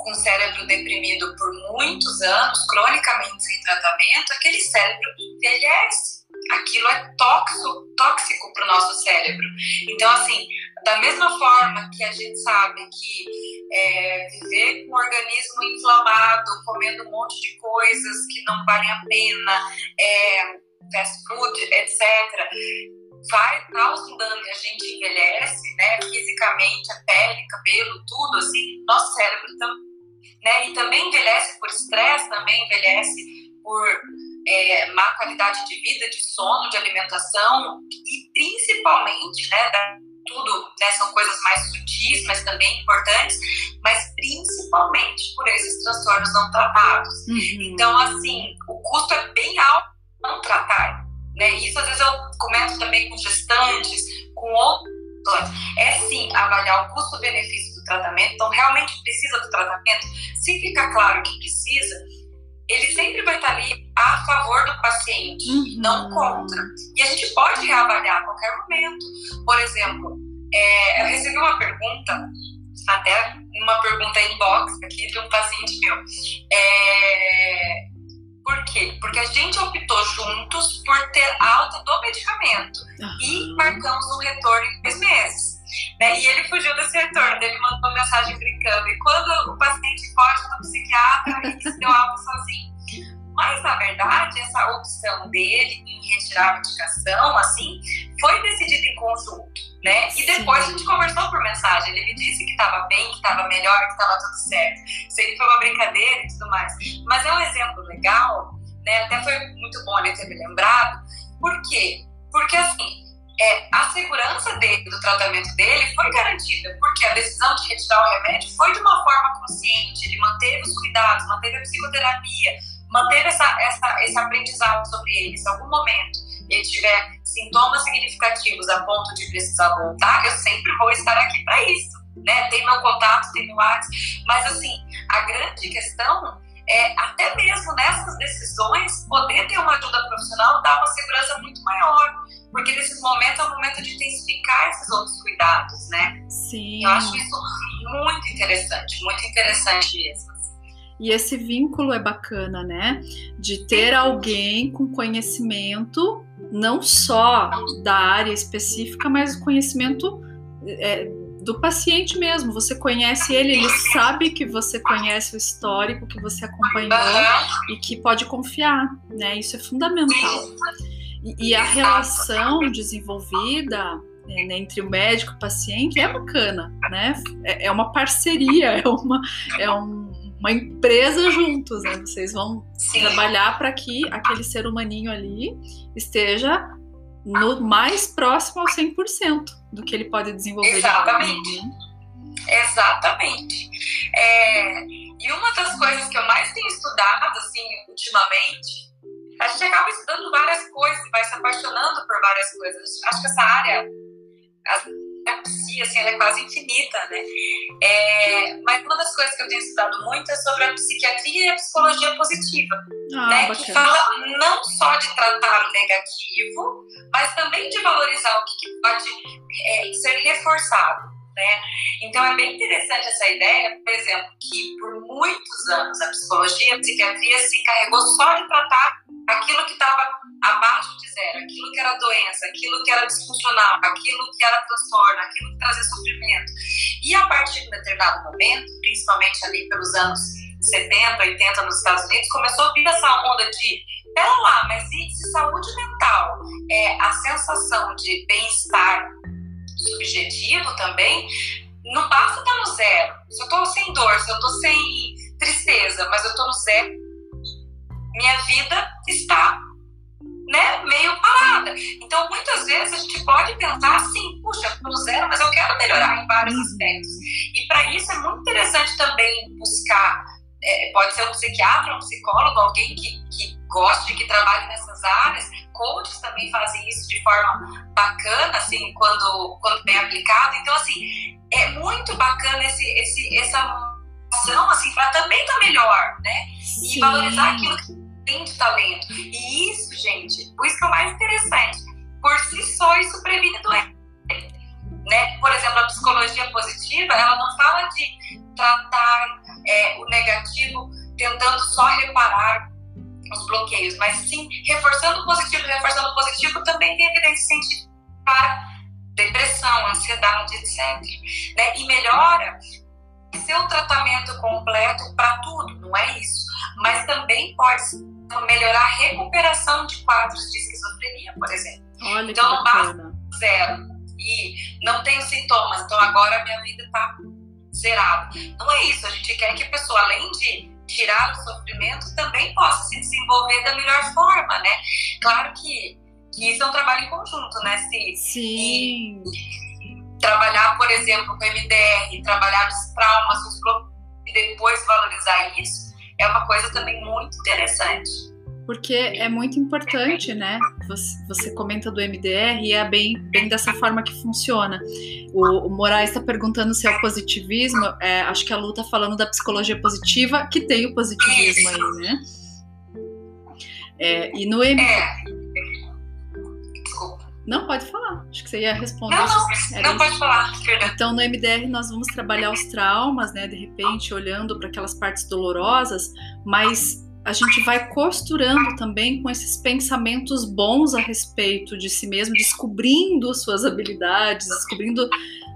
S2: com o cérebro deprimido por muitos anos, cronicamente sem tratamento, aquele cérebro envelhece. Aquilo é tóxico, tóxico para o nosso cérebro. Então, assim, da mesma forma que a gente sabe que é, viver com o organismo inflamado, comendo um monte de coisas que não valem a pena, é, fast food, etc., vai causar dano e a gente envelhece, né, fisicamente, a pele, cabelo, tudo assim, nosso cérebro também né? E também envelhece por estresse, também envelhece por é, má qualidade de vida, de sono, de alimentação e principalmente, né, da, tudo, né, são coisas mais sutis, mas também importantes, mas principalmente por esses transtornos não tratados. Uhum. Então, assim, o custo é bem alto não tratar, né? Isso às vezes eu comento também com gestantes, com outros é sim avaliar o custo-benefício tratamento. Então, realmente precisa do tratamento? Se ficar claro que precisa, ele sempre vai estar ali a favor do paciente, uhum. não contra. E a gente pode reavaliar a qualquer momento. Por exemplo, é, eu recebi uma pergunta, até uma pergunta inbox aqui de um paciente meu. É, por quê? Porque a gente optou juntos por ter alta do medicamento uhum. e marcamos um retorno em dois meses. Né? E ele fugiu desse retorno, ele mandou uma mensagem brincando. E quando o paciente foge do psiquiatra, ele se deu alta sozinho. Mas, na verdade, essa opção dele em retirar a medicação, assim, foi decidida em conjunto, né? E depois Sim. a gente conversou por mensagem. Ele me disse que estava bem, que estava melhor, que estava tudo certo. Sei que foi uma brincadeira e tudo mais. Mas é um exemplo legal, né? Até foi muito bom ele ter me lembrado. Por quê? Porque, assim, é, a segurança dele, do tratamento dele foi garantida, porque a decisão de retirar o remédio foi de uma forma consciente, ele manteve os cuidados, manteve a psicoterapia, manteve essa, essa, esse aprendizado sobre ele. Se em algum momento ele tiver sintomas significativos a ponto de precisar voltar, eu sempre vou estar aqui para isso. Né? Tem meu contato, tem meu WhatsApp, mas assim, a grande questão é até mesmo nessas decisões poder ter uma ajuda profissional dá uma segurança muito maior, porque nesses momentos é o momento de intensificar esses outros cuidados, né?
S1: Sim.
S2: Eu acho isso muito interessante, muito interessante mesmo.
S1: E esse vínculo é bacana, né? De ter alguém com conhecimento, não só da área específica, mas conhecimento é, do paciente mesmo. Você conhece ele, ele sabe que você conhece o histórico, que você acompanhou e que pode confiar, né? Isso é fundamental. E, e a relação desenvolvida né, entre o médico e o paciente é bacana, né? É, é uma parceria, é uma, é um, uma empresa juntos, né? Vocês vão Sim. trabalhar para que aquele ser humaninho ali esteja no mais próximo ao 100% do que ele pode desenvolver.
S2: Exatamente. Exatamente. É, e uma das coisas que eu mais tenho estudado, assim, ultimamente, a gente acaba estudando várias coisas, vai se apaixonando por várias coisas. Acho que essa área, a psi, assim, ela é quase infinita, né? É, mas uma das coisas que eu tenho estudado muito é sobre a psiquiatria e a psicologia positiva, ah, né? Que fala não só de tratar o negativo, mas também de valorizar o que, que pode é, ser reforçado. Né? Então é bem interessante essa ideia, por exemplo, que por muitos anos a psicologia, a psiquiatria se encarregou só de tratar aquilo que estava abaixo de zero, aquilo que era doença, aquilo que era disfuncional, aquilo que era transtorno, aquilo que trazia sofrimento. E a partir de um determinado momento, principalmente ali pelos anos 70, 80 nos Estados Unidos, começou a vir essa onda de pera lá, mas e se saúde mental é a sensação de bem-estar subjetivo também, não basta estar no zero. Se eu estou sem dor, se eu estou sem tristeza, mas eu estou no zero, minha vida está né, meio parada. Então, muitas vezes a gente pode pensar assim, puxa, estou zero, mas eu quero melhorar em vários aspectos. E para isso é muito interessante também buscar, é, pode ser um psiquiatra, um psicólogo, alguém que, que goste, que trabalhe nessas áreas, coaches também fazem isso de forma bacana, assim, quando, quando bem aplicado. Então, assim, é muito bacana esse, esse, essa ação, assim, para também estar tá melhor, né? Sim. E valorizar aquilo que tem de talento. E isso, gente, por isso que é o mais interessante. Por si só, isso previne doença. Né? Por exemplo, a psicologia positiva, ela não fala de tratar é, o negativo tentando só reparar os bloqueios, mas sim reforçando o positivo, reforçando o positivo também tem evidência científica para depressão, ansiedade, etc. Né? E melhora seu tratamento completo para tudo, não é isso. Mas também pode melhorar a recuperação de quadros de esquizofrenia, por exemplo.
S1: Olha
S2: então
S1: não
S2: basta zero e não tenho sintomas, então agora a minha vida está zerada. Não é isso, a gente quer que a pessoa, além de tirar o sofrimento também possa se desenvolver da melhor forma, né? Claro que, que isso é um trabalho em conjunto, né? Se,
S1: Sim.
S2: trabalhar, por exemplo, com MDR, trabalhar os traumas, os e depois valorizar isso, é uma coisa também muito interessante
S1: porque é muito importante, né? Você, você, comenta do MDR e é bem, bem dessa forma que funciona. O, o Moraes está perguntando se é o positivismo. É, acho que a Lu está falando da psicologia positiva, que tem o positivismo aí, né? É, e no MDR. Não, pode falar. Acho que você ia responder.
S2: Não, não, não pode falar.
S1: Então, no MDR, nós vamos trabalhar os traumas, né? De repente, olhando para aquelas partes dolorosas, mas a gente vai costurando também com esses pensamentos bons a respeito de si mesmo, descobrindo suas habilidades, descobrindo.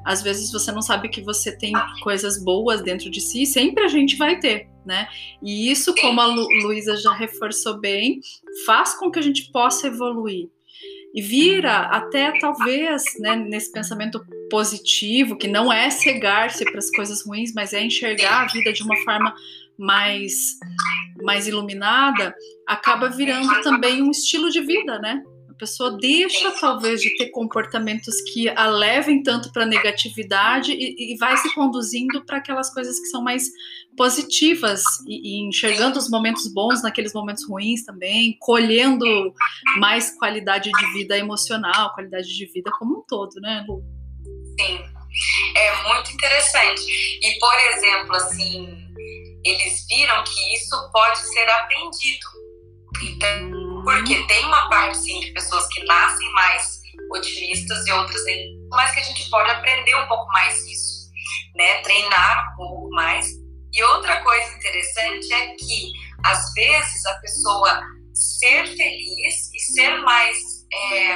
S1: Às vezes você não sabe que você tem coisas boas dentro de si, sempre a gente vai ter, né? E isso, como a Lu Luísa já reforçou bem, faz com que a gente possa evoluir. E vira até talvez né, nesse pensamento positivo, que não é cegar-se para as coisas ruins, mas é enxergar a vida de uma forma mais mais iluminada, acaba virando também um estilo de vida, né? Pessoa deixa talvez de ter comportamentos que a levem tanto para negatividade e, e, vai se conduzindo para aquelas coisas que são mais positivas e, e, enxergando os momentos bons naqueles momentos ruins também, colhendo mais qualidade de vida emocional, qualidade de vida como um todo, né, Lu?
S2: Sim, é muito interessante. E por exemplo, assim, eles viram que isso pode ser aprendido. Então, porque tem uma parte sim de pessoas que nascem mais otimistas e outras nem, mas que a gente pode aprender um pouco mais isso, né? Treinar um pouco mais. E outra coisa interessante é que às vezes a pessoa ser feliz e ser mais é,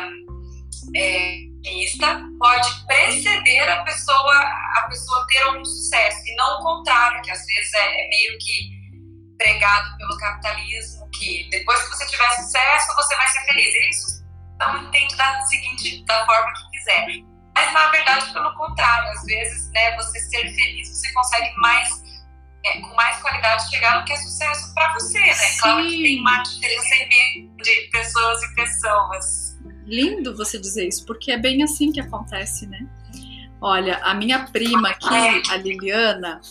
S2: é, otimista pode preceder a pessoa a pessoa ter algum sucesso e não o contrário, que às vezes é, é meio que pregado pelo capitalismo que depois que você tiver sucesso você vai ser feliz. E isso não entende da seguinte da forma que quiser. Mas na verdade pelo contrário, às vezes, né, você ser feliz você consegue mais é, com mais qualidade chegar no que é sucesso para você, né? Sim. Claro que tem uma diferença de pessoas e pessoas.
S1: Lindo você dizer isso, porque é bem assim que acontece, né? Olha, a minha prima aqui, a Liliana,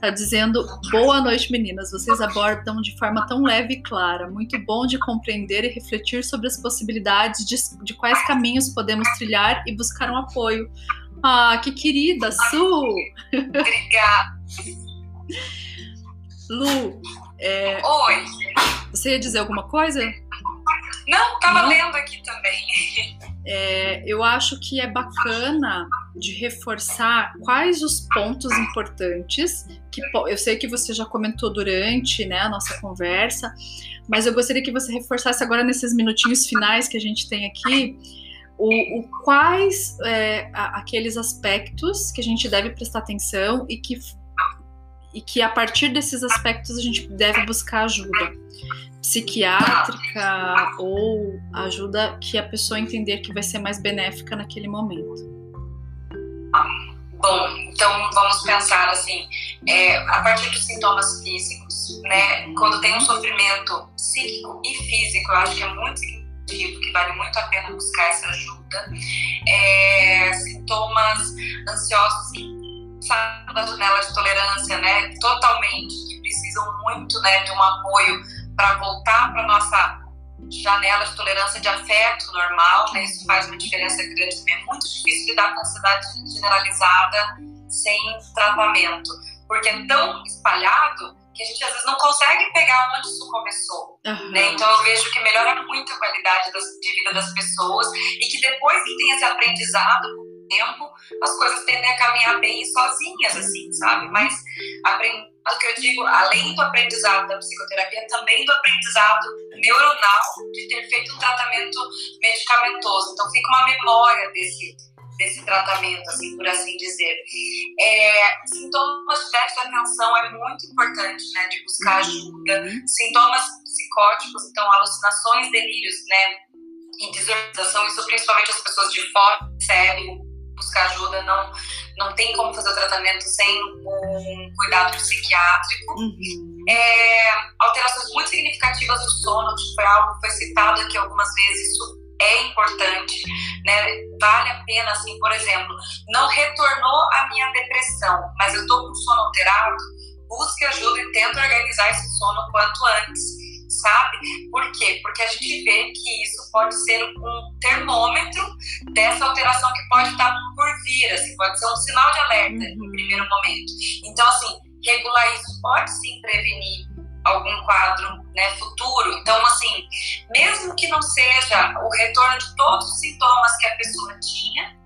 S1: tá dizendo: Boa noite, meninas. Vocês abordam de forma tão leve e clara. Muito bom de compreender e refletir sobre as possibilidades de, de quais caminhos podemos trilhar e buscar um apoio. Ah, que querida, Su!
S2: Obrigada.
S1: Lu, é,
S2: Oi.
S1: Você ia dizer alguma coisa?
S2: Não, tava Não? lendo aqui também.
S1: É, eu acho que é bacana de reforçar quais os pontos importantes que eu sei que você já comentou durante né, a nossa conversa, mas eu gostaria que você reforçasse agora nesses minutinhos finais que a gente tem aqui o, o quais é, aqueles aspectos que a gente deve prestar atenção e que e que a partir desses aspectos a gente deve buscar ajuda psiquiátrica ou ajuda que a pessoa entender que vai ser mais benéfica naquele momento.
S2: Bom, então vamos pensar assim, é, a partir dos sintomas físicos, né? Quando tem um sofrimento psíquico e físico, eu acho que é muito significativo, que vale muito a pena buscar essa ajuda. É, sintomas ansiosos que saem da janela de tolerância, né? Totalmente, que precisam muito, né, de um apoio para voltar para nossa janela de tolerância de afeto normal, né? Isso faz uma diferença grande. É muito difícil lidar com ansiedade generalizada sem tratamento, porque é tão espalhado que a gente às vezes não consegue pegar onde isso começou. Uhum. Né? Então eu vejo que melhora muito a qualidade das, de vida das pessoas e que depois que tem esse aprendizado tempo, as coisas tendem a caminhar bem sozinhas, assim, sabe? Mas aprender o que eu digo, além do aprendizado da psicoterapia, também do aprendizado neuronal de ter feito um tratamento medicamentoso. Então fica uma memória desse, desse tratamento, assim, por assim dizer. É, sintomas de déficit de atenção é muito importante, né, de buscar uhum. ajuda. Sintomas psicóticos, então alucinações, delírios, né, e desorganização, isso principalmente as pessoas de fora percebem, buscar ajuda, não, não tem como fazer o tratamento sem um cuidado psiquiátrico. Uhum. É, alterações muito significativas do sono, que foi algo que foi citado aqui algumas vezes, isso é importante, né? Vale a pena, assim, por exemplo, não retornou a minha depressão, mas eu tô com sono alterado, busque ajuda e tenta organizar esse sono quanto antes sabe? Por quê? Porque a gente vê que isso pode ser um termômetro dessa alteração que pode estar por vir, assim, pode ser um sinal de alerta uhum. no primeiro momento. Então, assim, regular isso pode sim prevenir algum quadro né, futuro. Então, assim, mesmo que não seja o retorno de todos os sintomas que a pessoa tinha,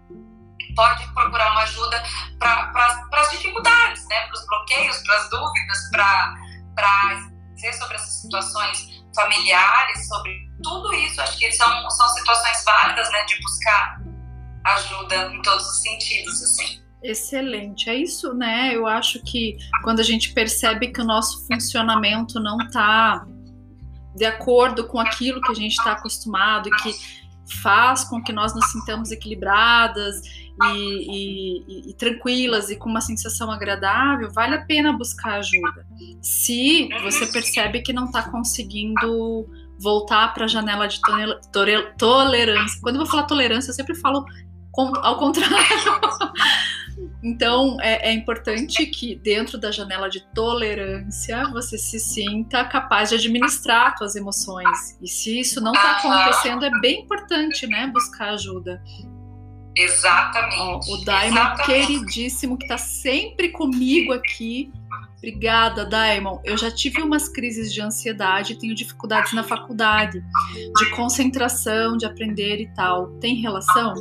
S2: pode procurar uma ajuda para pra, as dificuldades, né, para os bloqueios, para as dúvidas, para sobre essas situações familiares, sobre tudo isso. Acho que são, são situações válidas, né, de buscar ajuda em todos os sentidos, assim.
S1: Excelente, é isso, né? Eu acho que quando a gente percebe que o nosso funcionamento não está de acordo com aquilo que a gente está acostumado e que faz com que nós nos sintamos equilibradas e, e, e, tranquilas e com uma sensação agradável, vale a pena buscar ajuda. Se você percebe que não está conseguindo voltar para a janela de tolerância. Quando eu vou falar tolerância, eu sempre falo ao contrário. Então, é, é, importante que dentro da janela de tolerância você se sinta capaz de administrar suas emoções. E se isso não está acontecendo, é bem importante, né, buscar ajuda.
S2: Exatamente. Ó,
S1: o Daimon, Exatamente. queridíssimo, que está sempre comigo aqui. Obrigada, Daimon. Eu já tive umas crises de ansiedade, tenho dificuldades na faculdade, de concentração, de aprender e tal. Tem relação?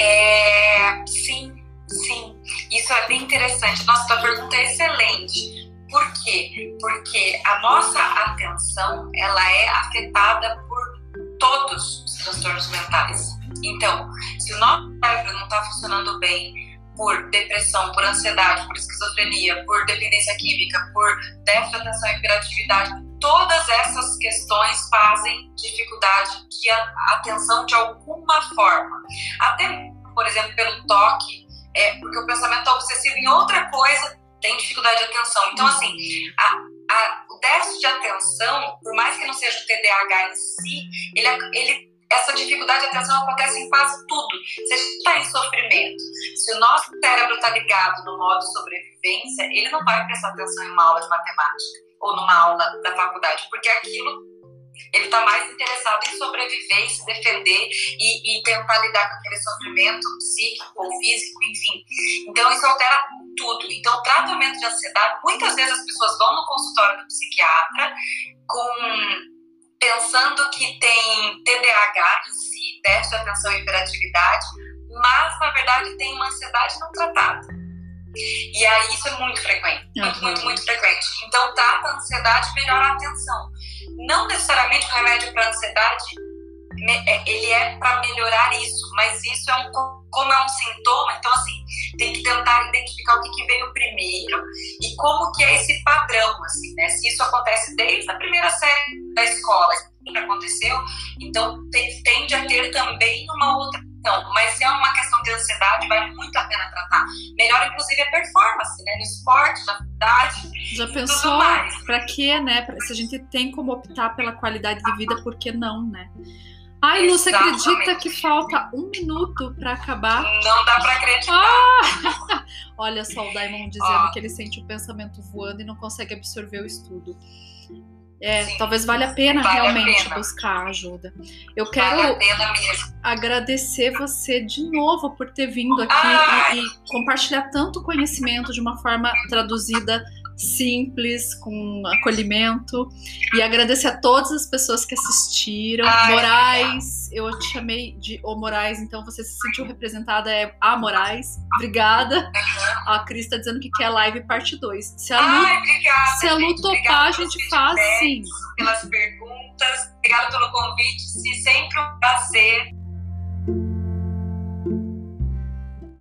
S2: É, sim, sim. Isso é bem interessante. Nossa, tua pergunta é excelente. Por quê? Porque a nossa atenção ela é afetada por todos os transtornos mentais. Então, se o nosso cérebro não está funcionando bem por depressão, por ansiedade, por esquizofrenia, por dependência química, por déficit de atenção e hiperatividade, todas essas questões fazem dificuldade de atenção de alguma forma. Até, por exemplo, pelo toque, é, porque o pensamento está obsessivo em outra coisa, tem dificuldade de atenção. Então, assim, a, a, o déficit de atenção, por mais que não seja o TDAH em si, ele, ele essa dificuldade de atenção acontece em quase tudo. Se a gente está em sofrimento, se o nosso cérebro está ligado no modo sobrevivência, ele não vai prestar atenção em uma aula de matemática ou numa aula da faculdade, porque aquilo ele está mais interessado em sobreviver, em se defender e, e, tentar lidar com aquele sofrimento psíquico ou físico, enfim. Então, isso altera tudo. Então, o tratamento de ansiedade, muitas vezes as pessoas vão no consultório do psiquiatra com pensando que tem TDAH em si, déficit de atenção e hiperatividade, mas na verdade tem uma ansiedade não tratada. E aí isso é muito frequente, muito, uhum. muito, muito frequente. Então trata a ansiedade, melhora a atenção. Não necessariamente o remédio para ansiedade é, ele é para melhorar isso, mas isso é um como é um sintoma, então assim tem que tentar identificar o que, que veio primeiro e como que é esse padrão, assim, né? Se isso acontece desde a primeira série da escola, que aconteceu, então tende a ter também uma outra então, mas se é uma questão de ansiedade, vale muito a pena tratar. Melhora, inclusive, a performance, né? No esporte, na faculdade.
S1: Já pensou? Para quê, né? Se a gente tem como optar pela qualidade de vida, por que não, né? Ai, Lu, você acredita que falta um minuto para acabar?
S2: Não dá para acreditar.
S1: Ah! Olha só o Daimon dizendo que ele sente o pensamento voando e não consegue absorver o estudo. É, Sim, talvez valha a pena vale realmente a pena. buscar ajuda. Eu quero vale agradecer você de novo por ter vindo aqui e, e compartilhar tanto conhecimento de uma forma traduzida simples, com acolhimento. E agradecer a todas as pessoas que assistiram. Ai, Moraes, eu te chamei de O Moraes, então você se sentiu representada, é A Moraes. Obrigada. A Cris está dizendo que quer live parte 2. Se a Lu,
S2: Ai, obrigada,
S1: se a Lu topar, a gente faz sim.
S2: Pelas perguntas, obrigada pelo convite. Sempre um prazer